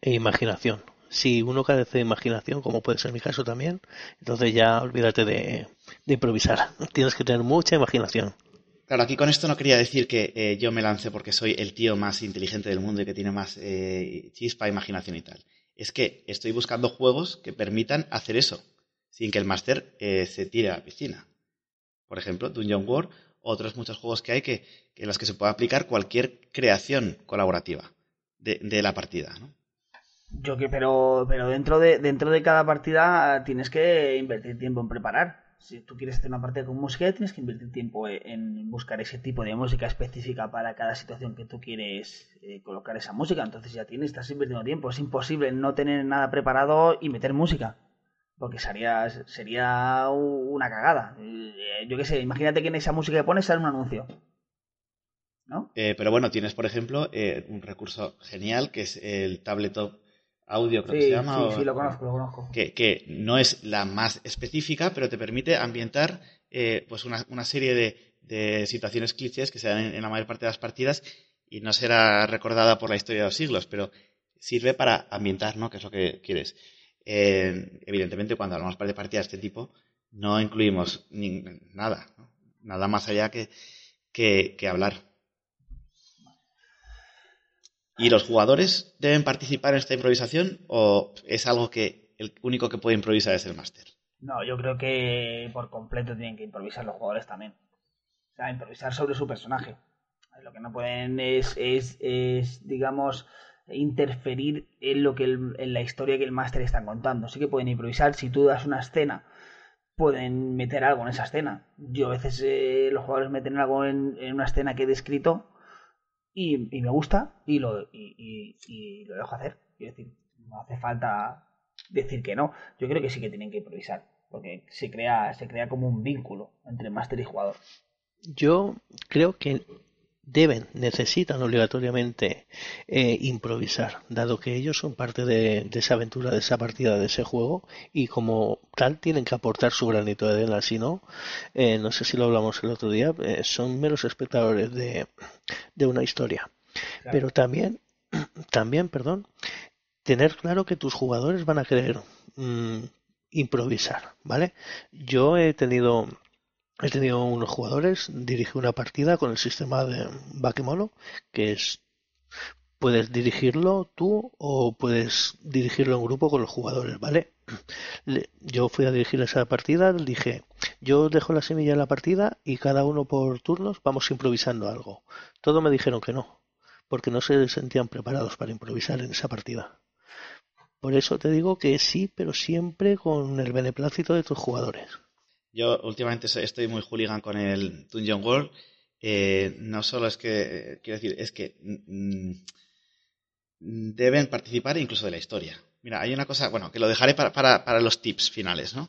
E imaginación. Si uno carece de imaginación, como puede ser mi caso también, entonces ya olvídate de, de improvisar. Tienes que tener mucha imaginación. Claro, aquí con esto no quería decir que eh, yo me lance porque soy el tío más inteligente del mundo y que tiene más eh, chispa, imaginación y tal. Es que estoy buscando juegos que permitan hacer eso, sin que el máster se tire a la piscina por ejemplo, Dungeon World, otros muchos juegos que hay que, en los que se puede aplicar cualquier creación colaborativa de, de la partida, ¿no? Yo que, pero, pero dentro de, dentro de cada partida tienes que invertir tiempo en preparar. Si tú quieres hacer una partida con música, tienes que invertir tiempo en buscar ese tipo de música específica para cada situación que tú quieres eh, colocar esa música. Entonces ya tienes, estás invirtiendo tiempo. Es imposible no tener nada preparado y meter música. Porque sería, sería una cagada. Eh, yo qué sé, imagínate que en esa música que pones sale un anuncio. ¿No? Eh, pero bueno, tienes, por ejemplo, eh, un recurso genial que es el tabletop audio, creo sí, que se llama. Sí, o, sí, lo conozco, lo conozco. Que, que, no es la más específica, pero te permite ambientar eh, pues una, una serie de, de, situaciones clichés que se dan en, en, la mayor parte de las partidas y no será recordada por la historia de los siglos, pero sirve para ambientar, ¿no? Que es lo que quieres. Evidentemente, cuando hablamos de partidas de este tipo, no incluimos ni, nada, nada más allá que, que, que, hablar. ¿Y los jugadores deben participar en esta improvisación o es algo que el único que puede improvisar es el máster? No, yo creo que por completo tienen que improvisar los jugadores también. O sea, improvisar sobre su personaje. Lo que no pueden es, es, es digamos, interferir en lo que el, en la historia que el máster está contando. Sí que pueden improvisar. Si tú das una escena, pueden meter algo en esa escena. Yo a veces eh, los jugadores meten algo en, en, una escena que he descrito y, y me gusta y lo, y, lo dejo hacer. Es decir, no hace falta decir que no. Yo creo que sí que tienen que improvisar. Porque se crea, se crea como un vínculo entre máster y jugador. Yo creo que deben, necesitan obligatoriamente eh, improvisar, dado que ellos son parte de, de, esa aventura, de esa partida, de ese juego, y como tal tienen que aportar su granito de arena, si no, eh, no sé si lo hablamos el otro día, eh, son meros espectadores de, de una historia. Claro. Pero también, también, perdón, tener claro que tus jugadores van a querer mmm, improvisar, ¿vale? Yo he tenido He tenido unos jugadores, dirigí una partida con el sistema de Bakemono, que es puedes dirigirlo tú o puedes dirigirlo en grupo con los jugadores, ¿vale? Yo fui a dirigir esa partida, dije, yo dejo la semilla en la partida y cada uno por turnos vamos improvisando algo. Todos me dijeron que no, porque no se sentían preparados para improvisar en esa partida. Por eso te digo que sí, pero siempre con el beneplácito de tus jugadores. Yo últimamente estoy muy hooligan con el Dungeon World. Eh, no solo es que, eh, quiero decir, es que mm, mm, deben participar incluso de la historia. Mira, hay una cosa, bueno, que lo dejaré para, para, para los tips finales, ¿no?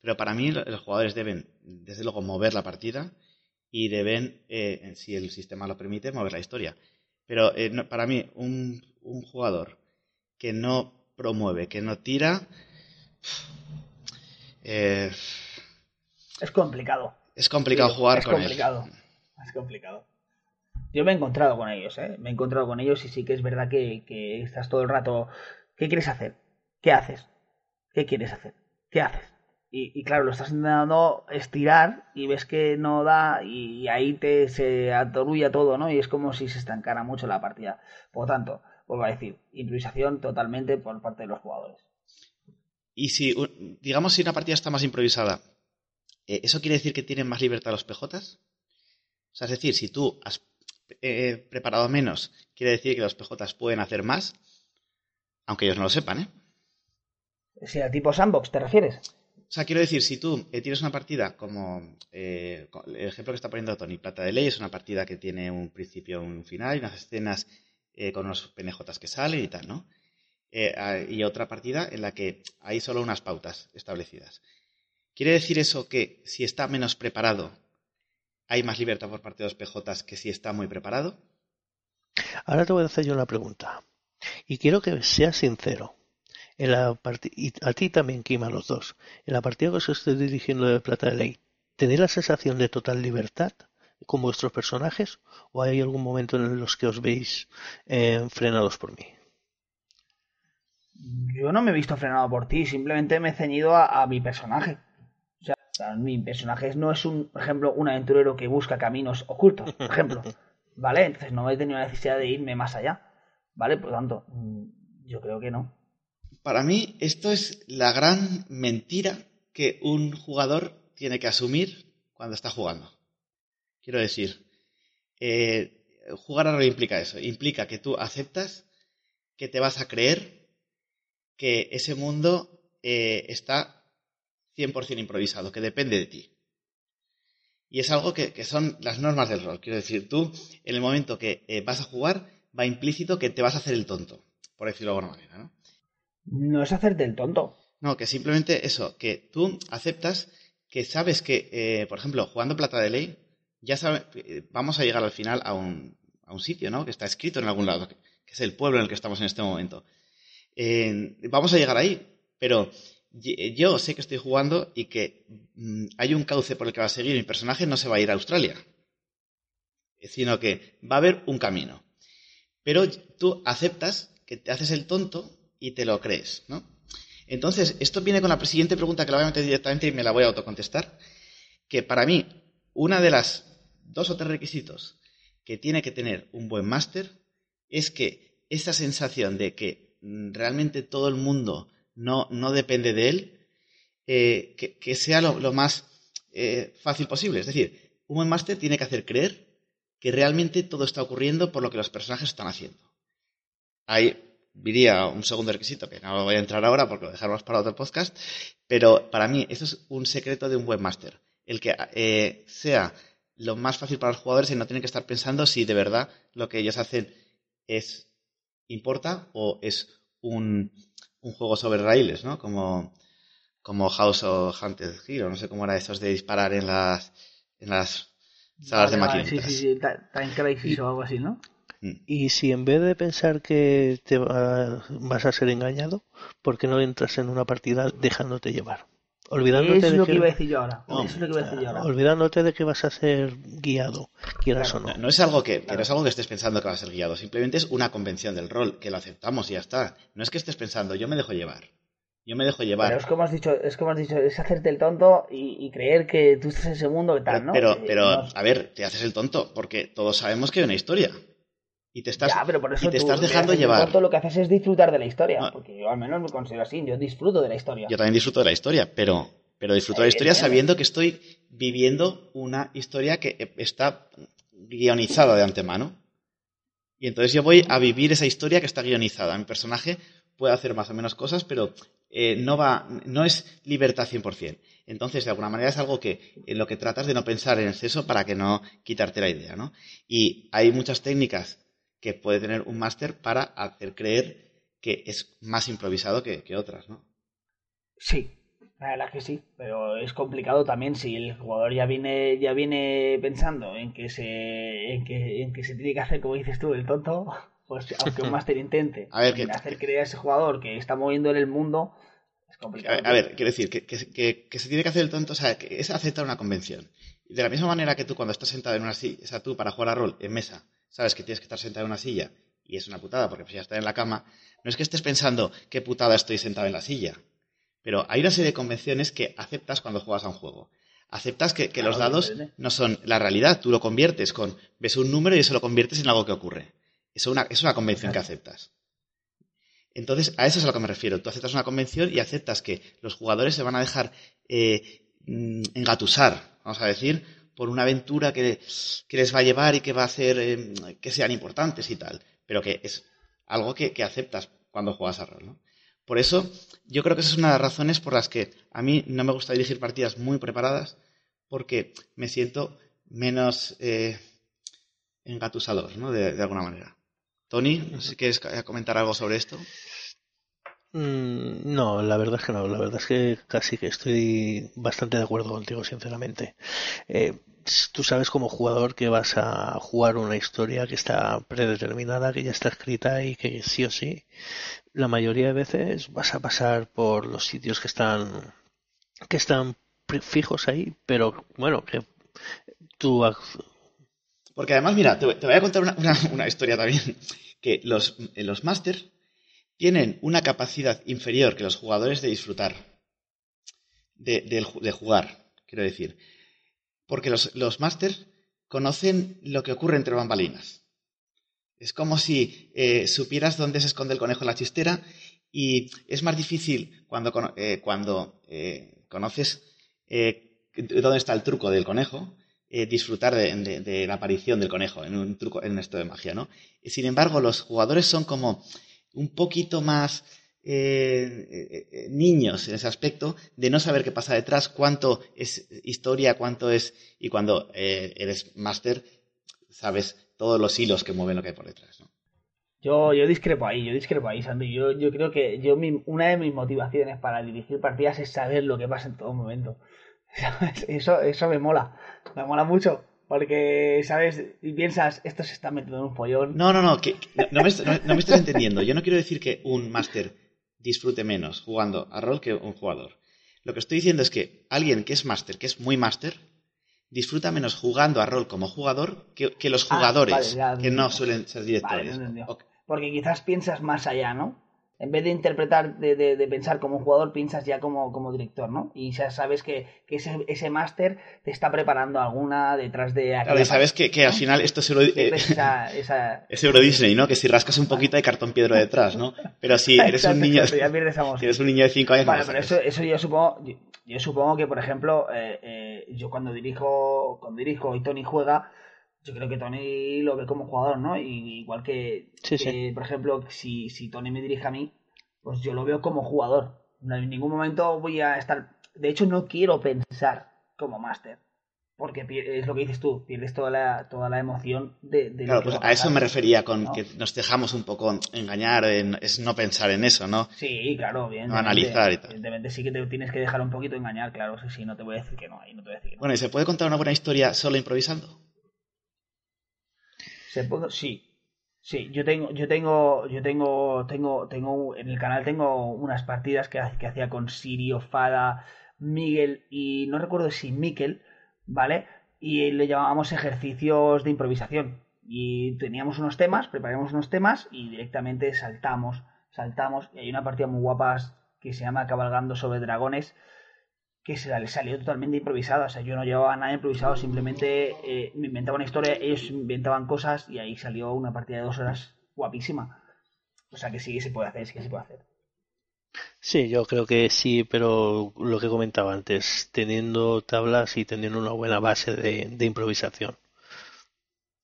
Pero para mí lo- los jugadores deben, desde luego, mover la partida y deben, eh, si el sistema lo permite, mover la historia. Pero para mí, un, un jugador que no promueve, que no tira, eh, Es complicado. es complicado Digo, jugar es con complicado. él. Es complicado. Yo me he encontrado con ellos, ¿eh? Me he encontrado con ellos y sí que es verdad que, que estás todo el rato. ¿Qué quieres hacer? ¿Qué haces? ¿Qué quieres hacer? ¿Qué haces? Y, y claro, lo estás intentando estirar y ves que no da y, ahí te se atorulla todo, ¿no? Y es como si se estancara mucho la partida. Por lo tanto, vuelvo a decir, improvisación totalmente por parte de los jugadores. Y si, digamos, si una partida está más improvisada, ¿eso quiere decir que tienen más libertad los PJs? O sea, es decir, si tú has eh, preparado menos, quiere decir que los PJs pueden hacer más, aunque ellos no lo sepan, ¿eh? Si a tipo sandbox, ¿te refieres? O sea, quiero decir, si tú eh, tienes una partida como eh, co- el ejemplo que está poniendo Tony, Plata de Ley, es una partida que tiene un principio y un final, y unas escenas eh, con unos PNJs que salen y tal, ¿no? Eh, ah, y otra partida en la que hay solo unas pautas establecidas. ¿Quiere decir eso que si está menos preparado, hay más libertad por parte de los PJs que si está muy preparado? Ahora te voy a hacer yo una pregunta. Y quiero que seas sincero. En la y a ti también, Kim, a los dos. En la partida que os estoy dirigiendo de Plata de Ley, ¿tenéis la sensación de total libertad con vuestros personajes? ¿O hay algún momento en los que os veis eh, frenados por mí? Yo no me he visto frenado por ti, simplemente me he ceñido a, a mi personaje. Mi personaje no es un, por ejemplo, un aventurero que busca caminos ocultos, por ejemplo. ¿Vale? Entonces no he tenido la necesidad de irme más allá. ¿Vale? Por lo tanto, mm, yo creo que no. Para mí, esto es la gran mentira que un jugador tiene que asumir cuando está jugando. Quiero decir, eh, jugar a rol implica eso. Implica que tú aceptas que te vas a creer que ese mundo eh, está 100% improvisado, que depende de ti. Y es algo que, que son las normas del rol. Quiero decir, tú, en el momento que eh, vas a jugar, va implícito que te vas a hacer el tonto, por decirlo de alguna manera, ¿no? No es hacerte el tonto. No, que simplemente eso, que tú aceptas que sabes que, eh, por ejemplo, jugando Plata de Ley, ya sabe, eh, vamos a llegar al final a un, a un sitio, ¿no? Que está escrito en algún lado, que, es el pueblo en el que estamos en este momento. Eh, vamos a llegar ahí, pero yo sé que estoy jugando y que mm, hay un cauce por el que va a seguir. Mi personaje no se va a ir a Australia, sino que va a haber un camino. Pero tú aceptas que te haces el tonto y te lo crees, ¿no? Entonces, esto viene con la siguiente pregunta que la voy a meter directamente y me la voy a autocontestar. Que para mí, una de las dos o tres requisitos que tiene que tener un buen máster es que esa sensación de que mm, realmente todo el mundo no, no depende de él, eh, que, que sea lo, más eh, fácil posible. Es decir, un buen máster tiene que hacer creer que realmente todo está ocurriendo por lo que los personajes están haciendo. Ahí diría un segundo requisito, que no voy a entrar ahora porque lo dejaremos para otro podcast, pero para mí eso es un secreto de un buen. El que eh, sea lo más fácil para los jugadores y no tienen que estar pensando si de verdad lo que ellos hacen es importa o es un, un juego sobre raíles, ¿no? Como, como House of Haunted Hero, no sé cómo era esos de disparar en las, en las salas de vale, maquinitas. Sí, sí, sí, Ti- Time Crisis o algo así, ¿no? Mm. Y si en vez de pensar que te va- vas a ser engañado, ¿por qué no entras en una partida dejándote llevar? Olvidándote de lo que, que iba a decir yo ahora. No, Eso es lo que iba a decir yo ahora. olvidándote de que vas a ser guiado, quieras Claro. o no. No es algo que, que no es algo que estés pensando que va a ser guiado, simplemente es una convención del rol, que lo aceptamos y ya está. No es que estés pensando, yo me dejo llevar. Yo me dejo llevar. Pero es como has dicho, es como has dicho, es hacerte el tonto y, y creer que tú estás en ese mundo que tal, Pero, ¿no? pero, Eh, pero, a ver, te haces el tonto, porque todos sabemos que hay una historia. Y te estás, ya, pero por eso y te tú estás dejando llevar. lo que haces es disfrutar de la historia. Porque yo al menos me considero así, yo disfruto de la historia. Yo también disfruto de la historia, pero, pero disfruto de la historia Evidentemente. sabiendo que estoy viviendo una historia que eh, está guionizada de antemano. Y entonces yo voy a vivir esa historia que está guionizada. Mi personaje puede hacer más o menos cosas, pero eh, no va, no es libertad 100%. Entonces, de alguna manera es algo que en lo que tratas de no pensar en exceso para que no quitarte la idea, ¿no? Y hay muchas técnicas que puede tener un máster para hacer creer que es más improvisado que, que otras, ¿no? Sí, la verdad que sí, pero es complicado también si el jugador ya viene, ya viene pensando en que se, en que, en que se tiene que hacer, como dices tú, el tonto, pues aunque un máster intente A ver, que- hacer creer a ese jugador que está moviendo en el mundo, es A complicado. ver, a ver, quiero decir, que, que- que- se tiene que hacer el tonto, o sea, que es aceptar una convención. Y de la misma manera que tú cuando estás sentado en una silla, o sea, tú para jugar a rol en mesa, sabes que tienes que estar sentado en una silla y es una putada porque ya estás en la cama, no es que estés pensando qué putada estoy sentado en la silla. Pero hay una serie de convenciones que aceptas cuando juegas a un juego. Aceptas que, que Claro, los dados no son la realidad, tú lo conviertes con, ves un número y eso lo conviertes en algo que ocurre. Eso una, es una convención que aceptas. Entonces, a eso es a lo que me refiero. Tú aceptas una convención y aceptas que los jugadores se van a dejar eh, mm, engatusar, vamos a decir, por una aventura que, que les va a llevar y que va a hacer eh, que sean importantes y tal. Pero que es algo que, que aceptas cuando juegas a rol, ¿no? Por eso, yo creo que esa es una de las razones por las que a mí no me gusta dirigir partidas muy preparadas, porque me siento menos eh, engatusador, ¿no? De, de alguna manera. Tony, no sé si quieres comentar algo sobre esto. Mm, No, la verdad es que no. La verdad es que casi que estoy bastante de acuerdo contigo, sinceramente. Eh, tú sabes como jugador que vas a jugar una historia que está predeterminada, que ya está escrita y que sí o sí, la mayoría de veces vas a pasar por los sitios que están que están fijos ahí, pero bueno, que tú Porque además, mira, te, voy a contar una, historia también, que los, los tienen una capacidad inferior que los jugadores de disfrutar, de, jugar, quiero decir. Porque los, los máster conocen lo que ocurre entre bambalinas. Es como si eh, supieras dónde se esconde el conejo en la chistera y es más difícil cuando, eh, cuando eh, conoces dónde está el truco del conejo, disfrutar de, la aparición del conejo en un truco, en esto de magia, ¿no? Sin embargo, los jugadores son como un poquito más eh, eh, eh, niños en ese aspecto de no saber qué pasa detrás, cuánto es historia, cuánto es... Y cuando eres máster, sabes todos los hilos que mueven lo que hay por detrás. Yo, yo discrepo ahí, yo discrepo ahí, Sandy. Yo, yo creo que yo una de mis motivaciones para dirigir partidas es saber lo que pasa en todo momento. Eso, eso me mola, me mola mucho. Porque, ¿sabes? Y piensas, esto se está metiendo en un follón. No, no, no, que, que- no, me, no- no me estás entendiendo. Yo no quiero decir que un máster disfrute menos jugando a rol que un jugador. Lo que estoy diciendo es que alguien que es máster, que es muy máster, disfruta menos jugando a rol como jugador que, que los Ah, jugadores, vale, ya, que no suelen ser directores. Porque quizás piensas más allá, ¿no? En vez de interpretar, de, de- de pensar como jugador, piensas ya como, como director, ¿no? Y ya sabes que, que ese, ese máster te está preparando alguna detrás de Claro, y sabes que, que al final esto es Euro, eh, es esa, esa... es Euro Disney, ¿no? Que si rascas un poquito hay cartón piedra detrás, ¿no? Pero si eres un niño, exacto, si eres un niño de 5 años, Vale, lo pero eso, eso yo supongo, yo, yo supongo que, por ejemplo, eh, eh, yo cuando dirijo, cuando dirijo y Tony juega, yo creo que Tony lo ve como jugador, ¿no? Y, igual que, Sí, que, sí. por ejemplo, si, si Tony me dirige a mí, pues yo lo veo como jugador. No, en ningún momento voy a estar. De hecho, no quiero pensar como máster. Porque es lo que dices tú, pierdes toda la, toda la emoción de, de lo Claro, que pues va a eso me refería con ¿no? que nos dejamos un poco engañar, en- es no pensar en eso, ¿no? Sí, claro, bien. analizar y tal. Evidentemente sí que te tienes que dejar un poquito engañar, claro, sí, sí, no te voy a decir que no, ahí no te voy a decir que no. Bueno, ¿y se puede contar una buena historia solo improvisando? Sí. Sí, yo tengo, yo tengo, yo tengo, tengo, tengo, en el canal tengo unas partidas que, que hacía con Sirio, Fada, Miguel y no recuerdo si Miquel, ¿vale? Y le llamábamos ejercicios de improvisación. Y teníamos unos temas, preparamos unos temas y directamente saltamos, saltamos. Y hay una partida muy guapa que se llama Cabalgando sobre Dragones, que se le salió totalmente improvisada. O sea, yo no llevaba nada improvisado, simplemente eh, me inventaba una historia, ellos inventaban cosas y ahí salió una partida de dos horas guapísima. O sea que sí que se puede hacer, sí que se puede hacer. Sí, yo creo que sí, pero lo que comentaba antes, teniendo tablas y teniendo una buena base de, de improvisación.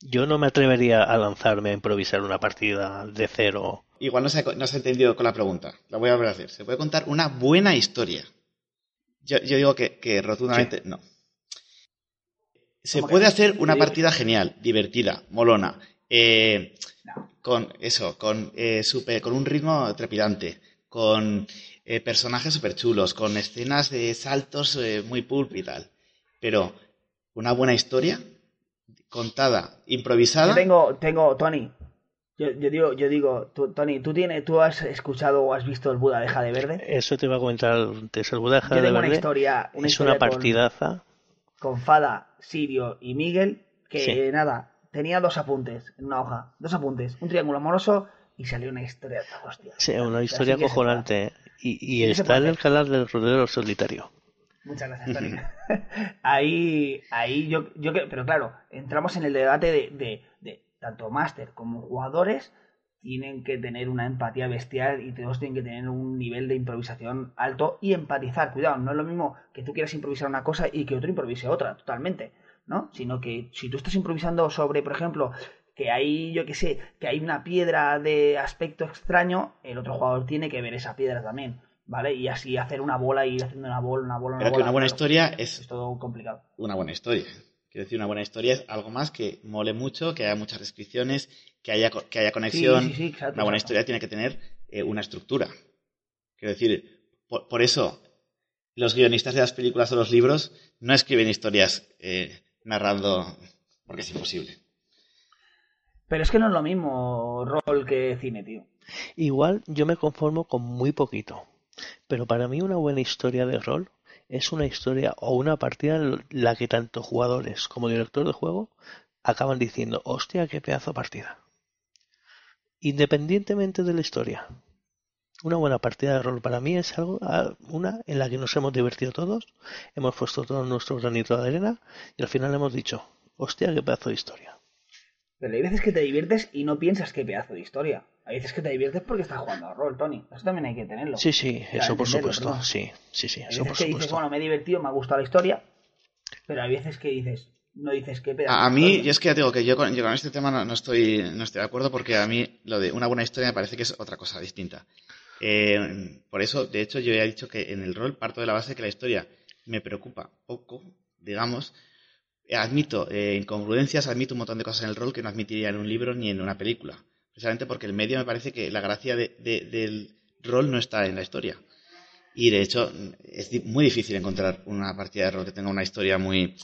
Yo no me atrevería a lanzarme a improvisar una partida de cero igual no se, ha, no se ha entendido con la pregunta. La voy a volver a hacer. ¿Se puede contar una buena historia? Yo, yo digo que, que rotundamente no. Se ¿Cómo que puede hacer una partida genial, divertida, molona. eh, No. con eso, con, eh, super- con un ritmo trepidante, con eh, personajes súper chulos, con escenas de saltos eh, muy pulp y tal. Pero una buena historia, contada, improvisada. Yo tengo, tengo, Tony. Yo, yo digo, yo digo, tú, Tony, ¿tú, tienes, ¿tú has escuchado o has visto el Buda deja de verde? Eso te iba a comentar antes. El Buda Yo de tengo una Verde historia, una es historia una con- partidaza. con Fada, Sirio y Miguel, que Sí. nada, tenía dos apuntes en una hoja, dos apuntes, un triángulo amoroso y salió una historia hostia. Sí, una historia acojonante. ¿eh? Y, y se está en el canal del Rodero Solitario. Muchas gracias, Tony. ahí, ahí yo, yo creo, pero claro, entramos en el debate de, de, de tanto máster como jugadores tienen que tener una empatía bestial y todos tienen que tener un nivel de improvisación alto y empatizar. Cuidado, no es lo mismo que tú quieras improvisar una cosa y que otro improvise otra, totalmente, ¿no? Sino que si tú estás improvisando sobre, por ejemplo, que hay, yo qué sé, que hay una piedra de aspecto extraño, el otro jugador tiene que ver esa piedra también, ¿vale? Y así hacer una bola y ir haciendo una bola, una bola, una que bola. una buena claro. historia Es es todo complicado. una buena historia. Quiero decir, una buena historia es algo más que mole mucho, que haya muchas descripciones, que haya, que haya conexión. Sí, sí, sí, exacto, una buena exacto. historia tiene que tener eh, una estructura. Quiero decir, por, por eso los guionistas de las películas o los libros no escriben historias eh, narrando, porque es imposible. Pero es que no es lo mismo rol que cine, tío. Igual yo me conformo con muy poquito. Pero para mí una buena historia de rol es una historia o una partida en la que tanto jugadores como director de juego acaban diciendo, hostia, qué pedazo de partida. Independientemente de la historia. Una buena partida de rol para mí es algo, una en la que nos hemos divertido todos, hemos puesto todo nuestro granito de arena y al final hemos dicho, hostia, qué pedazo de historia. Pero hay veces que te diviertes y no piensas qué pedazo de historia. Hay veces que te diviertes porque estás jugando a rol, Tony. Eso también hay que tenerlo. Sí, sí, eso por supuesto, perdón. sí, sí, sí, Hay eso por veces que dices, supuesto. bueno, me he divertido, me ha gustado la historia. Pero hay veces que dices, no dices qué pedazo A, mí, yo es que ya digo que yo con, yo con este tema no, no estoy, no estoy de acuerdo porque a mí lo de una buena historia me parece que es otra cosa distinta. Eh, por eso, de hecho, yo ya he dicho que en el rol parto de la base que la historia me preocupa poco, digamos. Admito eh, incongruencias, admito un montón de cosas en el rol que no admitiría en un libro ni en una película. Precisamente porque el medio me parece que la gracia de- de- del rol no está en la historia. Y de hecho, es muy difícil encontrar una partida de rol que tenga una historia muy.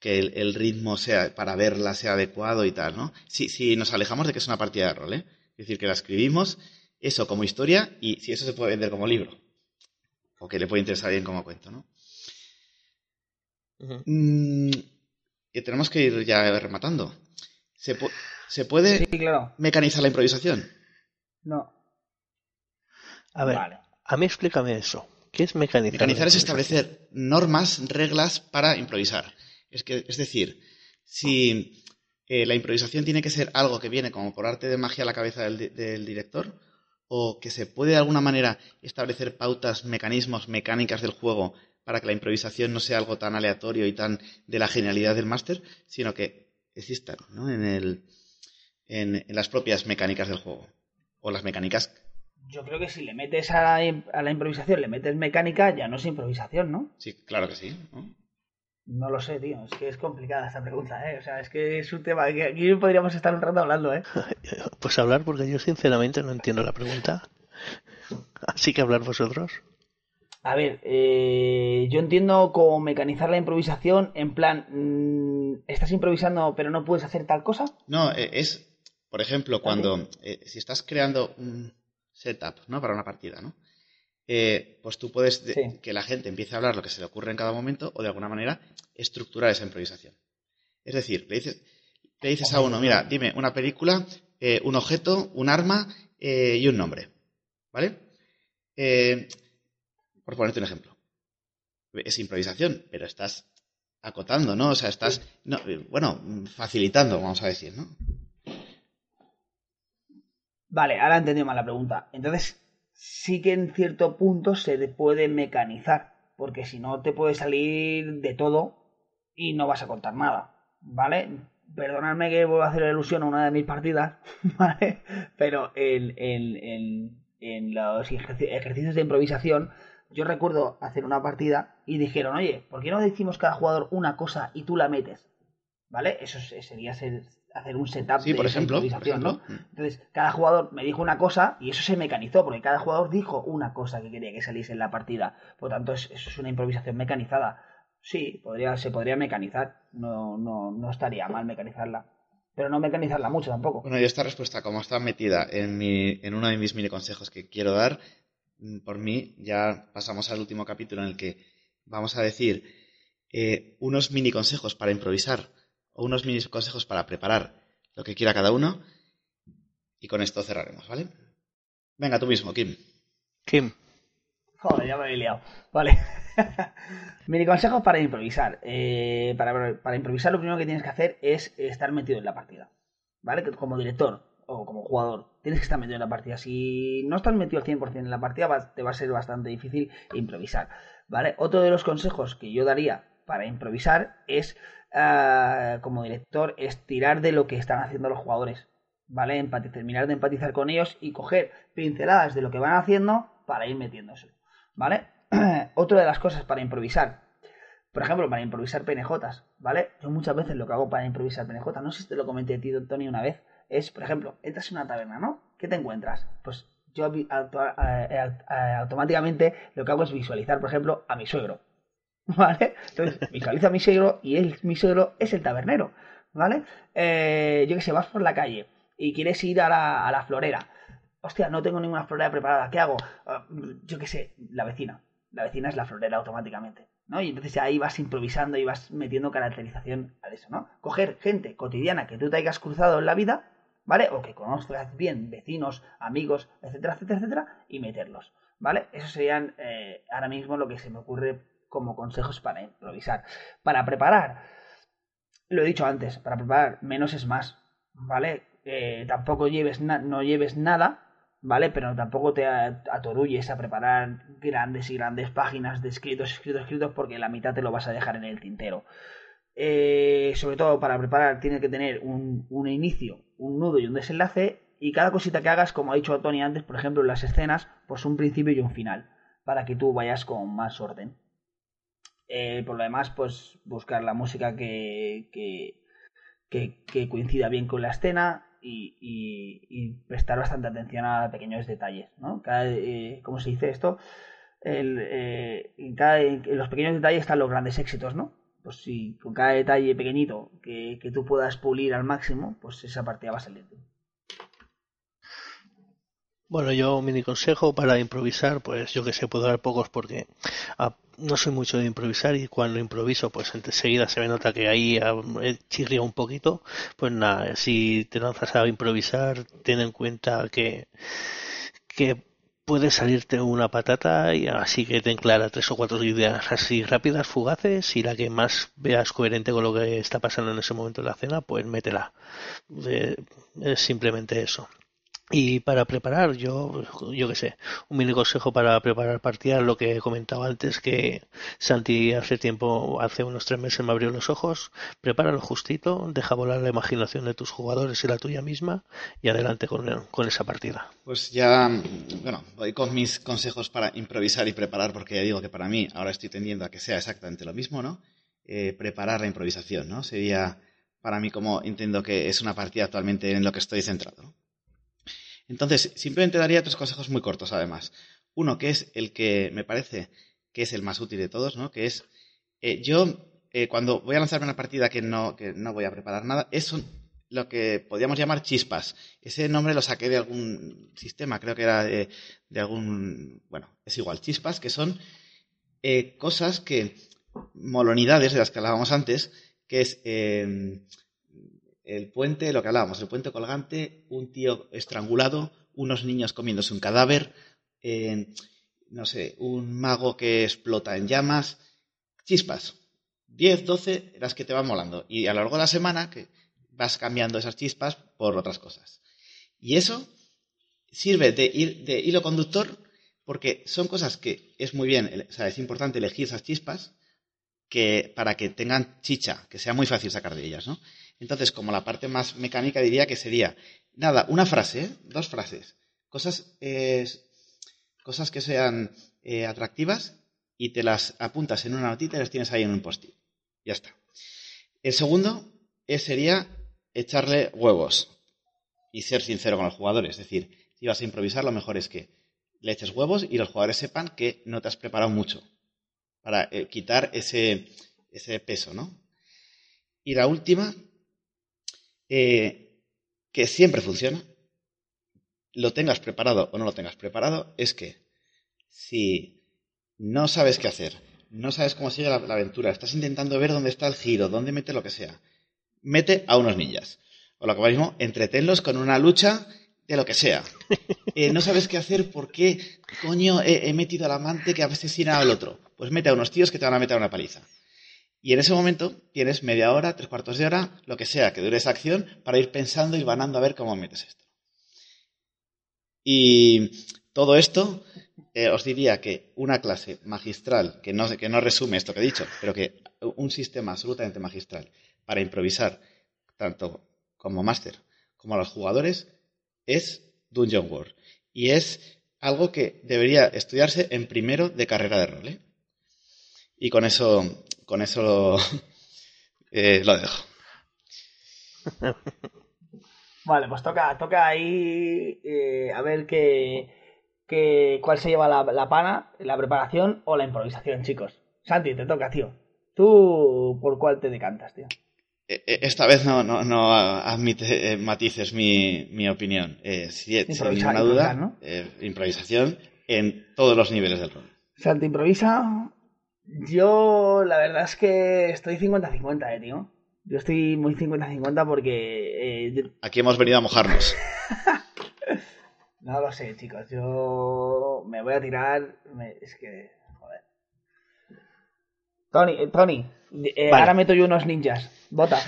que el, el ritmo sea para verla sea adecuado y tal, ¿no? Si, si nos alejamos de que es una partida de rol, ¿eh? Es decir, que la escribimos, eso como historia, y si eso se puede vender como libro. O que le puede interesar bien como cuento, ¿no? Mm, y tenemos que ir ya rematando. ¿Se, ¿Se puede Sí, claro. mecanizar la improvisación? No. A ver, Vale. a mí explícame eso. ¿Qué es mecanizar? Mecanizar es establecer normas, reglas para improvisar. Es, que, es decir, si eh, la improvisación tiene que ser algo que viene como por arte de magia a la cabeza del, del director, o que se puede de alguna manera establecer pautas, mecanismos, mecánicas del juego para que la improvisación no sea algo tan aleatorio y tan de la genialidad del máster, sino que existan ¿no? en, el, en, en las propias mecánicas del juego. O las mecánicas Yo creo que si le metes a a la improvisación, le metes mecánica, ya no es improvisación, ¿no? Sí, claro que sí. ¿no? No lo sé, tío. Es que es complicada esta pregunta, ¿eh? O sea, es que es un tema que aquí podríamos estar un rato hablando, ¿eh? Pues hablar porque yo sinceramente no entiendo la pregunta. Así que hablar vosotros. A ver, eh, yo entiendo como mecanizar la improvisación en plan, mm, estás improvisando pero no puedes hacer tal cosa. No, eh, es, por ejemplo, cuando eh, si estás creando un setup, ¿no? Para una partida, ¿no? Eh, pues tú puedes de- Sí. que la gente empiece a hablar lo que se le ocurre en cada momento o de alguna manera estructurar esa improvisación. Es decir, le dices, le dices a uno, mira, dime una película, eh, un objeto, un arma y un nombre, ¿vale? Por ponerte un ejemplo. Es improvisación, pero estás acotando, ¿no? O sea, estás, no, bueno, facilitando, vamos a decir, ¿no? Vale, ahora he entendido mal la pregunta. Entonces, sí que en cierto punto se puede mecanizar, porque si no te puede salir de todo y no vas a contar nada, ¿vale? perdonadme que vuelva a hacer ilusión a una de mis partidas, ¿vale? Pero en, en, en, los ejerci- ejercicios de improvisación, yo recuerdo hacer una partida y dijeron, oye, ¿por qué no decimos cada jugador una cosa y tú la metes? ¿Vale? Eso es- sería ser- hacer un setup Sí, de por ejemplo. por improvisación, ¿no? ejemplo. Mm. Entonces, cada jugador me dijo una cosa y eso se mecanizó, porque cada jugador dijo una cosa que quería que saliese en la partida. Por lo tanto, es- eso es una improvisación mecanizada. Sí, podría, se podría mecanizar. No, no, no estaría mal mecanizarla. Pero no mecanizarla mucho tampoco. Bueno, y esta respuesta, como está metida en, mi, en uno de mis mini consejos que quiero dar, mm, por mí ya pasamos al último capítulo en el que vamos a decir eh, unos mini consejos para improvisar o unos mini consejos para preparar lo que quiera cada uno. Y con esto cerraremos, ¿vale? Venga, tú mismo, Kim. Kim, Joder, ya me he liado. Vale. Mini consejos para improvisar. Eh, para, para improvisar lo primero que tienes que hacer es estar metido en la partida. ¿Vale? Que como director o como jugador tienes que estar metido en la partida. Si no estás metido al 100% en la partida va- te va a ser bastante difícil improvisar. ¿Vale? Otro de los consejos que yo daría para improvisar es, ah, como director, es tirar de lo que están haciendo los jugadores. ¿Vale? Empati- terminar de empatizar con ellos y coger pinceladas de lo que van haciendo para ir metiéndose. ¿Vale? Otra de las cosas para improvisar. Por ejemplo, para improvisar PNJs, ¿vale? Yo muchas veces lo que hago para improvisar PNJ, no sé si te lo comenté a ti, Tony, una vez, es, por ejemplo, entras en una taberna, ¿no? ¿Qué te encuentras? Pues yo eh, eh, eh, automáticamente lo que hago es visualizar, por ejemplo, a mi suegro, ¿vale? Entonces, visualizo a mi suegro y él, mi suegro es el tabernero, ¿vale? Eh, yo que sé, vas por la calle y quieres ir a la, a la florera. Hostia, no tengo ninguna florera preparada, ¿qué hago? Ah, yo que sé, la vecina. La vecina es la florera automáticamente, ¿no? Y entonces ahí vas improvisando y vas metiendo caracterización a eso, ¿no? Coger gente cotidiana que tú te hayas cruzado en la vida, ¿vale? O que conozcas bien, vecinos, amigos, etcétera, etcétera, etcétera, y meterlos, ¿vale? Eso serían eh, ahora mismo lo que se me ocurre como consejos para improvisar. Para preparar, lo he dicho antes, para preparar menos es más, ¿vale? Eh, tampoco lleves no lleves nada, ¿vale? Pero tampoco te atorulles a preparar grandes y grandes páginas de escritos, escritos, escritos, porque la mitad te lo vas a dejar en el tintero. Eh, sobre todo para preparar tiene que tener un, un inicio, un nudo y un desenlace, y cada cosita que hagas, como ha dicho Tony antes, por ejemplo, en las escenas, pues un principio y un final, para que tú vayas con más orden. Eh, por lo demás, pues buscar la música que, que, que, que coincida bien con la escena y, y- prestar bastante atención a pequeños detalles, ¿no? Cada, eh, ¿Cómo se dice esto? El, eh, en, cada- en los pequeños detalles están los grandes éxitos, ¿no? Pues si con cada detalle pequeñito que, que tú puedas pulir al máximo, pues esa partida va a salir. Bueno, yo mini consejo para improvisar, pues yo que sé, puedo dar pocos porque ah, no soy mucho de improvisar y cuando improviso, pues enseguida se me nota que ahí ah, he chirriado un poquito. Pues nada, si te lanzas a improvisar, ten en cuenta que, que puede salirte una patata y así que ten clara tres o cuatro ideas así rápidas, fugaces y la que más veas coherente con lo que está pasando en ese momento de la cena, pues métela. Eh, es simplemente eso. Y para preparar, yo, yo qué sé, un mini consejo para preparar partidas, lo que he comentado antes, que Santi hace tiempo, hace unos tres meses me abrió los ojos, prepáralo justito, deja volar la imaginación de tus jugadores y la tuya misma, y adelante con, con esa partida. Pues ya, bueno, voy con mis consejos para improvisar y preparar, porque ya digo que para mí ahora estoy tendiendo a que sea exactamente lo mismo, ¿no? Eh, preparar la improvisación, ¿no? Sería para mí como entiendo que es una partida actualmente en lo que estoy centrado. Entonces, simplemente daría tres consejos muy cortos, además. Uno, que es el que me parece que es el más útil de todos, ¿no? Que es, eh, yo, eh, cuando voy a lanzarme una partida que no, que no voy a preparar nada, es lo que podríamos llamar chispas. Ese nombre lo saqué de algún sistema, creo que era de, de algún, bueno, es igual, chispas, que son eh, cosas que, molonidades de las que hablábamos antes, que es el puente, lo que hablábamos, el puente colgante, un tío estrangulado, unos niños comiéndose un cadáver, no sé, un mago que explota en llamas, chispas. 10, 12, las que te van molando. Y a lo largo de la semana que vas cambiando esas chispas por otras cosas. Y eso sirve de, de hilo conductor porque son cosas que es muy bien, o sea, es importante elegir esas chispas que, para que tengan chicha, que sea muy fácil sacar de ellas, ¿no? Entonces, como la parte más mecánica diría que sería, nada, una frase, ¿eh? dos frases, cosas, eh, cosas que sean eh, atractivas y te las apuntas en una notita y las tienes ahí en un post-it. Ya está. El segundo es, sería echarle huevos y ser sincero con los jugadores. Es decir, si vas a improvisar, lo mejor es que le eches huevos y los jugadores sepan que no te has preparado mucho para eh, quitar ese, ese peso, ¿no? Y la última, eh, que siempre funciona, lo tengas preparado o no lo tengas preparado, es que si no sabes qué hacer, no sabes cómo sigue la, aventura, estás intentando ver dónde está el giro, dónde mete lo que sea, mete a unos ninjas. O lo que mismo, entretenlos con una lucha de lo que sea. Eh, no sabes qué hacer, ¿por qué coño he, metido al amante que asesina al otro? Pues mete a unos tíos que te van a meter una paliza. Y en ese momento tienes media hora, tres cuartos de hora, lo que sea, que dure esa acción, para ir pensando y vanando a ver cómo metes esto. Y todo esto, eh, os diría que una clase magistral, que no, que no resume esto que he dicho, pero que un sistema absolutamente magistral para improvisar, tanto como máster como a los jugadores, es Dungeon World. Y es algo que debería estudiarse en primero de carrera de rol. Y con eso, con eso lo, eh, lo dejo. Vale, pues toca, toca ahí eh, a ver qué, qué- cuál se lleva la, la pana, la preparación o la improvisación, chicos. Santi, te toca, tío. ¿Tú por cuál te decantas, tío? Eh, eh, Esta vez no, no, no admite eh, matices mi, mi opinión. Eh, sí, sin ninguna duda, eh, improvisación en todos los niveles del rol. Santi improvisa. Yo, la verdad es que estoy 50-50, eh, tío. Yo estoy muy 50-50 porque. eh, yo- Aquí hemos venido a mojarnos. no lo sé, chicos. Yo me voy a tirar. me- es que. Joder. Tony, eh, Tony eh, Vale. ahora meto yo unos ninjas. Vota.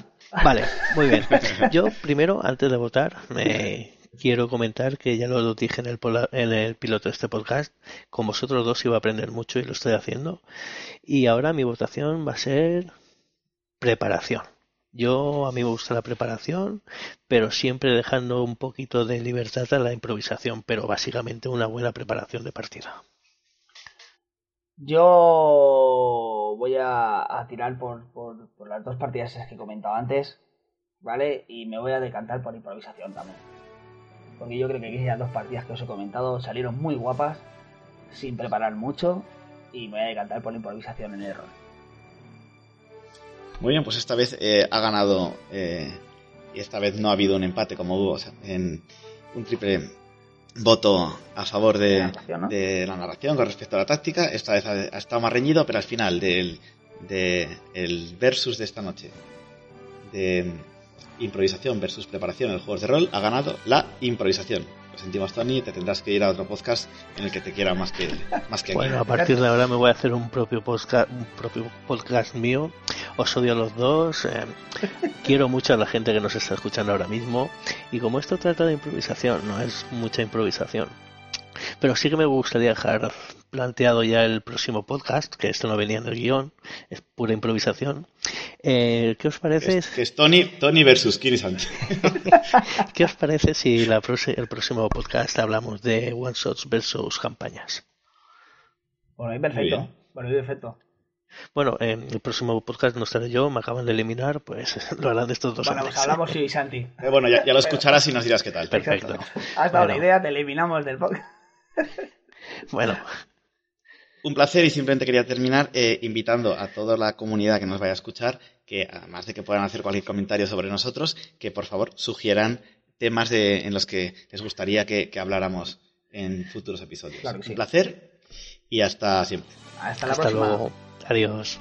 Vale, muy bien. Yo primero, antes de votar, me quiero comentar que ya lo dije en el, en el piloto de este podcast, con vosotros dos iba a aprender mucho y lo estoy haciendo. Y ahora mi votación va a ser preparación. Yo, a mí me gusta la preparación, pero siempre dejando un poquito de libertad a la improvisación, pero básicamente una buena preparación de partida. Yo voy a, tirar por, por, por las dos partidas que he comentado antes, ¿vale? Y me voy a decantar por improvisación también. Porque yo creo que aquellas dos partidas que os he comentado salieron muy guapas, sin preparar mucho, y me voy a decantar por la improvisación en el rol. Muy bien, pues esta vez eh, ha ganado eh, y esta vez no ha habido un empate como hubo o sea, en un triple voto a favor de, La narración, ¿no? de la narración con respecto a la táctica. Esta vez ha, ha estado más reñido, pero al final del de el versus de esta noche de improvisación versus preparación en juegos de rol ha ganado la improvisación. Lo sentimos, Tony, te tendrás que ir a otro podcast en el que te quiera más que, más que aquí. Bueno, a partir de ahora me voy a hacer un propio podcast, un propio podcast mío. Os odio a los dos. eh, quiero mucho a la gente que nos está escuchando ahora mismo. Y como esto trata de improvisación, no es mucha improvisación. Pero sí que me gustaría dejar planteado ya el próximo podcast, que esto no venía en el guion, es pura improvisación. Eh, ¿Qué os parece? Es- es Tony, Tony versus Sánchez. ¿Qué os parece si la el próximo podcast hablamos de one shots versus campañas? Bueno, ahí perfecto. Bueno, ahí perfecto. Bueno, en el próximo podcast no estaré yo, me acaban de eliminar, pues lo harán de estos dos Bueno, antes. pues hablamos y Santi. Eh, bueno, ya, ya lo escucharás y nos dirás qué tal. Perfecto. Has dado la Bueno. idea, te eliminamos del podcast. Bueno, Un placer y simplemente quería terminar eh, invitando a toda la comunidad que nos vaya a escuchar que además de que puedan hacer cualquier comentario sobre nosotros, que por favor sugieran temas de, en los que les gustaría que, que habláramos en futuros episodios. Claro que sí. Un placer y hasta siempre. Hasta la hasta próxima. luego. Adiós.